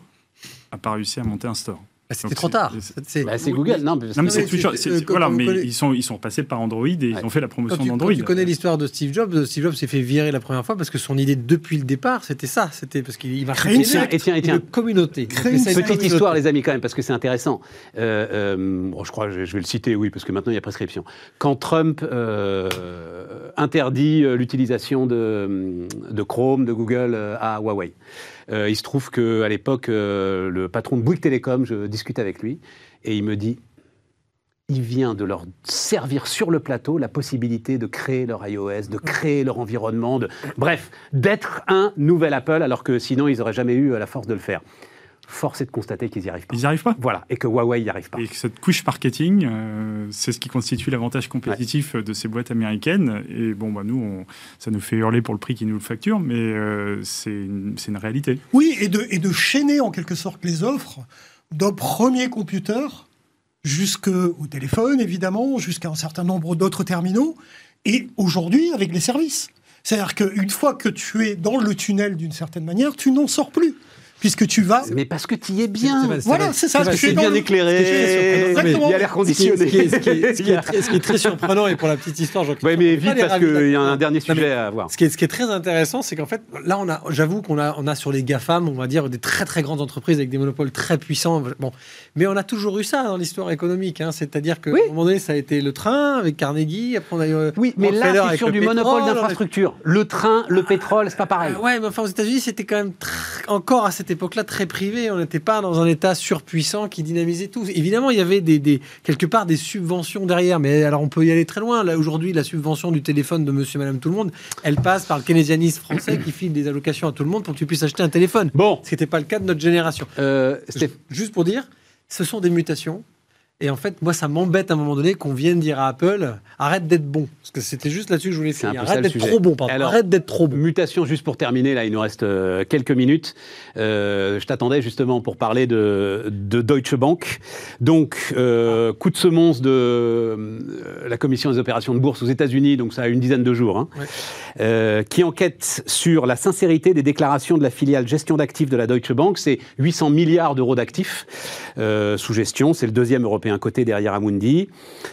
n'a pas réussi à monter un store. Bah, C'était trop tard. c'est- Bah, Google, non, mais- Non, mais Non, c'est c'est- euh, voilà, mais connaît- ils sont, ils sont passés par Android et ils ont fait la promotion d'Android. tu connais l'histoire de Steve Jobs, Steve Jobs s'est fait virer la première fois parce que son idée depuis le départ, c'était ça. C'était parce qu'il Créer une Et tiens, et tiens, et tiens. une communauté. Une Petite communauté. histoire, les amis, quand même, parce que c'est intéressant. Euh, euh, bon, je crois je je vais le citer, oui, parce que maintenant il y a prescription. Quand Trump euh, interdit euh, l'utilisation de, de Chrome, de Google euh, à Huawei, euh, il se trouve qu'à l'époque, euh, le patron de Bouygues Télécom, je discute avec lui, et il me dit il vient de leur servir sur le plateau la possibilité de créer leur iOS, de créer leur environnement, de, bref, d'être un nouvel Apple, alors que sinon ils n'auraient jamais eu euh, la force de le faire. Force est de constater qu'ils n'y arrivent pas. Ils n'y arrivent pas? Voilà, et que Huawei n'y arrive pas. Et que cette couche marketing, euh, c'est ce qui constitue l'avantage compétitif de ces boîtes américaines. Et bon, bah, nous, on- ça nous fait hurler pour le prix qu'ils nous le facturent, mais euh, c'est une, c'est une réalité. Oui, et de, et de chaîner en quelque sorte les offres d'un premier computer jusqu'au téléphone, évidemment, jusqu'à un certain nombre d'autres terminaux, et aujourd'hui avec les services. C'est-à-dire qu'une fois que tu es dans le tunnel d'une certaine manière, tu n'en sors plus, puisque tu vas... Mais parce que tu y es bien. Voilà, c'est ça. c'est- tu C'est es bien éclairé, Exactement. il y a l'air conditionné. ce qui est- très, très surprenant, et pour la petite histoire, Jean-Christophe, Ouais, mais vite parce qu'il y a un dernier sujet à voir. Ce qui, est, très intéressant, c'est qu'en fait, là, on a, j'avoue qu'on a, on a sur les GAFAM, on va dire, des très très grandes entreprises avec des monopoles très puissants. Bon, mais on a toujours eu ça dans l'histoire économique. hein. C'est-à-dire qu'à Oui. un moment donné, ça a été le train avec Carnegie. Après, on a eu. euh, Oui, mais là, c'est sur du pétrole, monopole d'infrastructure. Le train, le pétrole, c'est pas pareil. Ah ouais, mais enfin, aux États-Unis, c'était quand même. tr- encore à cette époque-là très privé. On n'était pas dans un État surpuissant qui dynamisait tout. Évidemment, il y avait des, quelque part des subventions derrière, mais alors on peut y aller très loin. Là, aujourd'hui, la subvention du téléphone de monsieur, madame, tout le monde, elle passe par le keynésianisme français qui file des allocations à tout le monde pour que tu puisses acheter un téléphone. Bon. Ce n'était pas le cas de notre génération. Euh, Juste pour dire, ce sont des mutations et en fait, moi, ça m'embête à un moment donné qu'on vienne dire à Apple arrête d'être bon. Parce que c'était juste là-dessus que je voulais finir. Arrête d'être trop bon, pardon. arrête d'être trop bon. Mutation, juste pour terminer, là, il nous reste euh, quelques minutes. Euh, je t'attendais justement pour parler de, de Deutsche Bank. Donc, euh, coup de semonce de la Commission des opérations de bourse aux États-Unis, donc ça a une dizaine de jours, hein, qui enquête sur la sincérité des déclarations de la filiale gestion d'actifs de la Deutsche Bank. C'est 800 milliards d'euros d'actifs sous gestion. C'est le deuxième européen un côté derrière Amundi.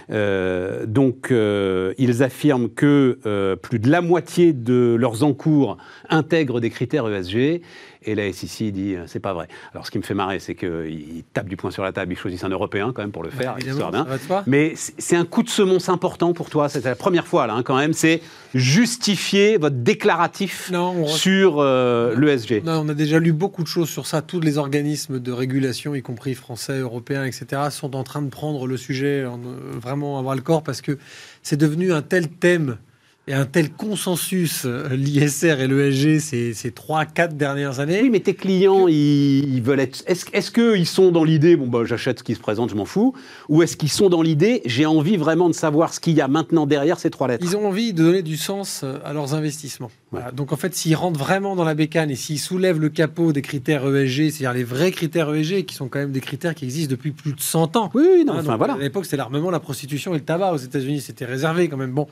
Euh, donc, euh, ils affirment que euh, plus de la moitié de leurs encours intègrent des critères ESG. Et la SEC dit c'est pas vrai. Alors ce qui me fait marrer, c'est qu'ils tapent du poing sur la table, ils choisissent un Européen quand même pour le faire, Mais c'est un coup de semonce important pour toi. C'est la première fois là hein, quand même. C'est justifier votre déclaratif sur l'ESG. On a déjà lu beaucoup de choses sur ça. Tous les organismes de régulation, y compris français, européens, etc., sont en train de prendre le sujet en, vraiment avoir le corps parce que c'est devenu un tel thème et un tel consensus, euh, l'ISR et l'ESG, ces, ces 3-4 dernières années. Oui, mais tes clients, ils, veulent être. Est-ce est qu'ils sont dans l'idée, bon, bah, j'achète ce qui se présente, je m'en fous Ou est-ce qu'ils sont dans l'idée, j'ai envie vraiment de savoir ce qu'il y a maintenant derrière ces trois lettres? Ils ont envie de donner du sens euh, à leurs investissements. Donc, en fait, s'ils rentrent vraiment dans la bécane et s'ils soulèvent le capot des critères ESG, c'est-à-dire les vrais critères ESG, qui sont quand même des critères qui existent depuis plus de 100 ans. Oui, oui non, hein, enfin, voilà. À l'époque, c'était l'armement, la prostitution et le tabac. Aux États-Unis, c'était réservé quand même. Bon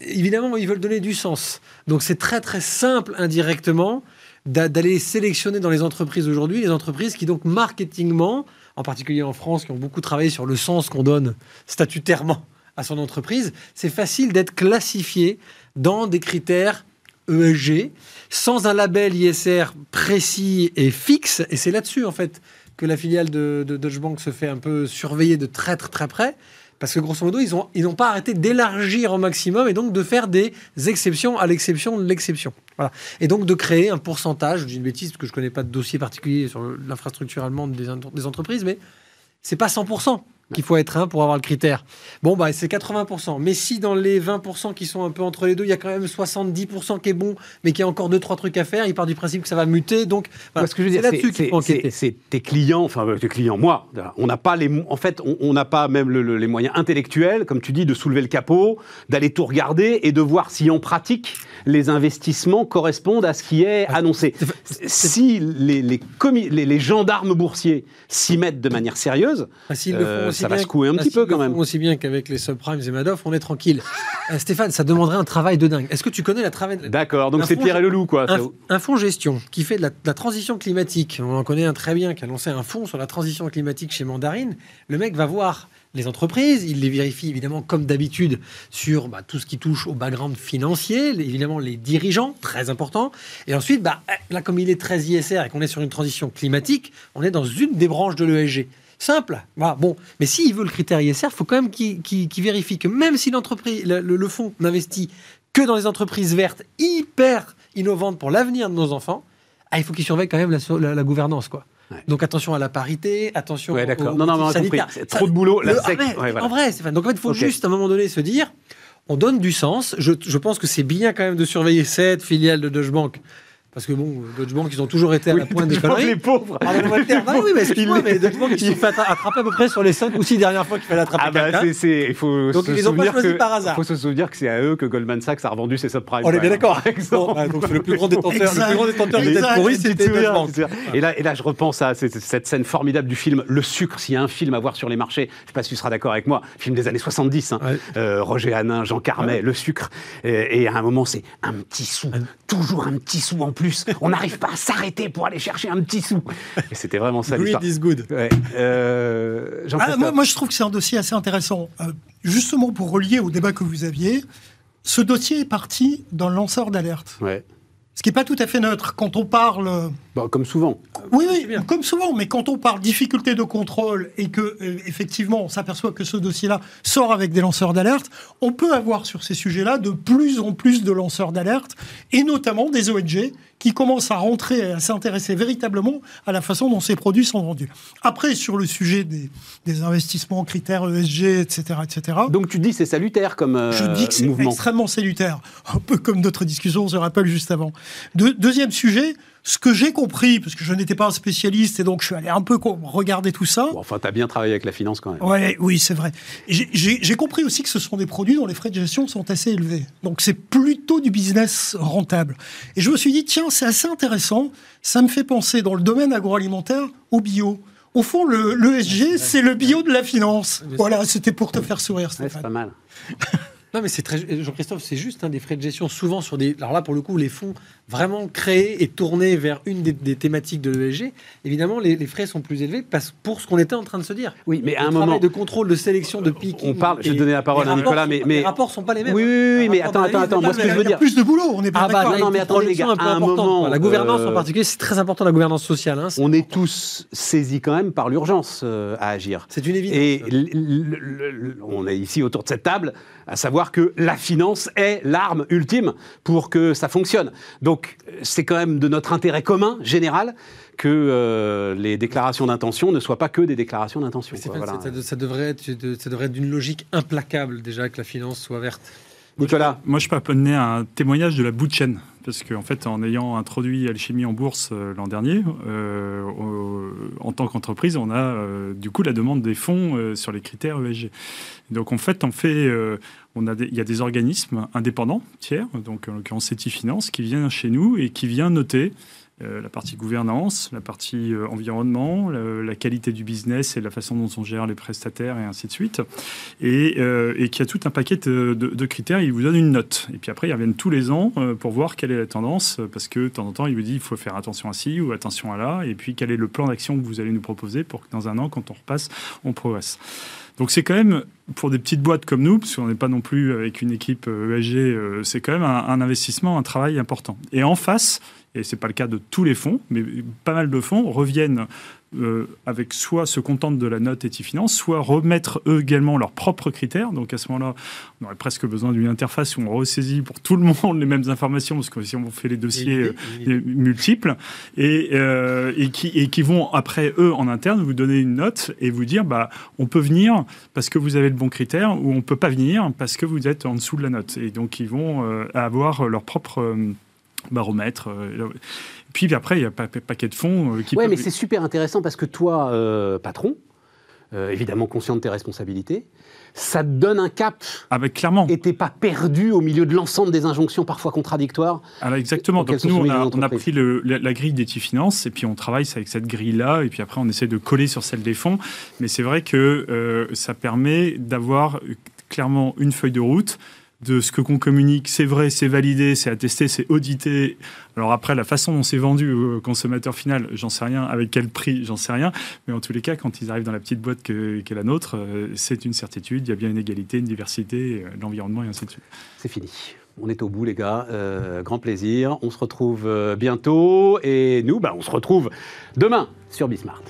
évidemment, ils veulent donner du sens. Donc c'est très très simple indirectement d'aller sélectionner dans les entreprises aujourd'hui, les entreprises qui donc marketingement, en particulier en France, qui ont beaucoup travaillé sur le sens qu'on donne statutairement à son entreprise, c'est facile d'être classifié dans des critères ESG, sans un label ISR précis et fixe. Et c'est là-dessus, en fait, que la filiale de, de Deutsche Bank se fait un peu surveiller de très très, très près. Parce que grosso modo, ils n'ont pas arrêté d'élargir au maximum et donc de faire des exceptions à l'exception de l'exception. Voilà. Et donc de créer un pourcentage, je dis une bêtise parce que je ne connais pas de dossier particulier sur l'infrastructure allemande des, des entreprises, mais c'est pas 100% qu'il faut être un pour avoir le critère. Bon, bah, c'est 80%. Mais si dans les 20% qui sont un peu entre les deux, il y a quand même 70% qui est bon, mais qui a encore deux, trois trucs à faire, il part du principe que ça va muter. Donc, ce que je veux dire, c'est C'est tes clients, enfin, euh, tes clients, moi, on n'a pas les, en fait, on n'a pas même les moyens intellectuels, comme tu dis, de soulever le capot, d'aller tout regarder et de voir si en pratique les investissements correspondent à ce qui est ah, annoncé. Si les, les, les, gendarmes boursiers s'y mettent de manière sérieuse, ah, euh, ça va secouer un petit peu quand même. Aussi bien qu'avec les subprimes et Madoff, on est tranquille. Euh, Stéphane, ça demanderait un travail de dingue. Est-ce que tu connais la travail D'accord, donc c'est Pierre et le loup, quoi. Un, fonds gestion qui fait de la, transition climatique, on en connaît un très bien, qui a lancé un fonds sur la transition climatique chez Mandarine. Le mec va voir les entreprises, il les vérifie évidemment comme d'habitude sur bah, tout ce qui touche au background financier, évidemment les dirigeants, très important. Et ensuite, bah, là comme il est très ISR et qu'on est sur une transition climatique, on est dans une des branches de l'ESG. Simple. bon. Mais s'il veut le critère ISR, il faut quand même qu'il vérifie que même si l'entreprise, le, fonds n'investit que dans les entreprises vertes hyper innovantes pour l'avenir de nos enfants, ah, il faut qu'il surveille quand même la, gouvernance, quoi. Donc attention à la parité, attention ouais, d'accord. non, non, non, Trop de boulot. La sec... En vrai, donc en fait, il faut juste à un moment donné se dire, on donne du sens. Je, je pense que c'est bien quand même de surveiller cette filiale de Deutsche Bank parce que bon, Deutsche Bank, ils ont toujours été à la pointe des conneries. les pauvres. Ah, oui, mais excuse-moi, mais Deutsche Bank, ils se sont fait attraper à peu près sur les 5 ou 6 dernières fois qu'il fallait attraper ah bah, il faut donc ils n'ont pas choisi par hasard. Il faut se souvenir que c'est à eux que Goldman Sachs a revendu ses subprimes. On est bien d'accord. donc c'est le plus grand détenteur, le plus grand détenteur de dette pourrie, c'était Deutsche Bank. Et là, et là, je repense à cette scène formidable du film Le Sucre. S'il y a un film à voir sur les marchés, je ne sais pas si tu seras d'accord avec moi, film des années 70, hein. euh, Roger Hanin, Jean Carmet, Le Sucre. Et à un moment, c'est un petit sou, toujours un petit sou en plus. On n'arrive pas s'arrêter pour aller chercher un petit sou. Et c'était vraiment ça Greed is good. Euh, ah, moi, je trouve que c'est un dossier assez intéressant. Euh, justement, pour relier au débat que vous aviez, ce dossier est parti d'un lanceur d'alerte. Ouais. Ce qui n'est pas tout à fait neutre. Quand on parle Comme souvent. Oui, oui, comme souvent. Mais quand on parle difficulté de contrôle et que euh, effectivement on s'aperçoit que ce dossier-là sort avec des lanceurs d'alerte, on peut avoir sur ces sujets-là de plus en plus de lanceurs d'alerte et notamment des ONG qui commencent à rentrer et à s'intéresser véritablement à la façon dont ces produits sont vendus. Après, sur le sujet des, des investissements, critères ESG, etc., etc. Donc tu dis c'est salutaire comme euh, Je dis que c'est extrêmement salutaire, un peu comme notre discussion, on se rappelle juste avant. De- deuxième sujet, ce que j'ai compris, parce que je n'étais pas un spécialiste et donc je suis allé un peu regarder tout ça. Bon, enfin, t'as bien travaillé avec la finance quand même. Ouais, oui, c'est vrai. J'ai- compris aussi que ce sont des produits dont les frais de gestion sont assez élevés. Donc c'est plutôt du business rentable. Et je me suis dit, tiens, c'est assez intéressant. Ça me fait penser dans le domaine agroalimentaire au bio. Au fond, le l'ESG, c'est le bio de la finance. Voilà, c'était pour te faire sourire, Ouais, c'est Stéphane. pas mal. Non, mais c'est très. Jean-Christophe, c'est juste hein, des frais de gestion, souvent sur des. Alors là, pour le coup, les fonds vraiment créés et tournés vers une des, des thématiques de l'ESG, évidemment, les, les frais sont plus élevés parce, pour ce qu'on était en train de se dire. Oui, mais à Le un travail moment. de contrôle, de sélection, de pic. On parle- je vais donner la parole à Nicolas, mais- mais- Les rapports sont pas les mêmes. Oui, oui, oui, Un mais attends, attends, attends. Moi, ce que je veux Il y a dire. plus de boulot, on est pas Ah bah non, mais une attendez, les gars, un peu à un moment. La gouvernance euh, en particulier, c'est très important la gouvernance sociale. hein. On est tous saisis quand même par l'urgence euh, à agir. C'est une évidence. Et on est ici autour de cette table à savoir que la finance est l'arme ultime pour que ça fonctionne. Donc c'est quand même de notre intérêt commun, général, que euh, les déclarations d'intention ne soient pas que des déclarations d'intention. Voilà. devrait être, ça devrait être d'une logique implacable déjà que la finance soit verte. Nicolas, Moi, je peux amener un témoignage de la bout de chaîne. Parce qu'en fait, en ayant introduit Alchimie en bourse euh, l'an dernier, euh, en tant qu'entreprise, on a euh, du coup la demande des fonds sur les critères ESG. Donc en fait, on fait, il y a des organismes indépendants, tiers, donc en l'occurrence Finance, qui viennent chez nous et qui vient noter la partie gouvernance, la partie euh, environnement, la, qualité du business et la façon dont on gère les prestataires et ainsi de suite. Et, euh, qui a tout un paquet de, critères. Il vous donne une note. Et puis après, ils reviennent tous les ans euh, pour voir quelle est la tendance, euh, parce que de temps en temps, il vous dit il faut faire attention à ci ou attention à là. Et puis quel est le plan d'action que vous allez nous proposer pour que dans un an, quand on repasse, on progresse. Donc c'est quand même, pour des petites boîtes comme nous, parce qu'on n'est pas non plus avec une équipe euh, ESG, euh, c'est quand même un investissement, un travail important. Et en face, et c'est pas le cas de tous les fonds, mais pas mal de fonds reviennent euh, avec soit se contentent de la note Etifinance, soit remettre eux également leurs propres critères. Donc à ce moment-là, on aurait presque besoin d'une interface où on ressaisit pour tout le monde les mêmes informations, parce que si on fait les dossiers euh, multiples, et, euh, et, qui, et qui vont après eux en interne vous donner une note et vous dire bah on peut venir parce que vous avez le bon critère ou on peut pas venir parce que vous êtes en dessous de la note. Et donc ils vont avoir leur propre baromètre. euh, puis après, il y a un paquet de fonds euh, qui peuvent- mais c'est super intéressant parce que toi, euh, patron, euh, évidemment conscient de tes responsabilités, ça te donne un cap Ah bah, clairement. et t'es pas perdu au milieu de l'ensemble des injonctions parfois contradictoires. Alors exactement. Donc nous, on a, on a pris le- la, la grille d'Etifinance et puis on travaille avec cette grille-là et puis après on essaie de coller sur celle des fonds. Mais c'est vrai que euh, ça permet d'avoir clairement une feuille de route de ce que qu'on communique, c'est vrai, c'est validé, c'est attesté, c'est audité. Alors après, la façon dont c'est vendu au consommateur final, j'en sais rien. Avec quel prix, j'en sais rien. Mais en tous les cas, quand ils arrivent dans la petite boîte que- qu'est la nôtre, euh, c'est une certitude. Il y a bien une égalité, une diversité, euh, l'environnement et ainsi de suite. C'est fini. On est au bout, les gars. Euh, grand plaisir. On se retrouve bientôt. Et nous, bah, on se retrouve demain sur Bismart.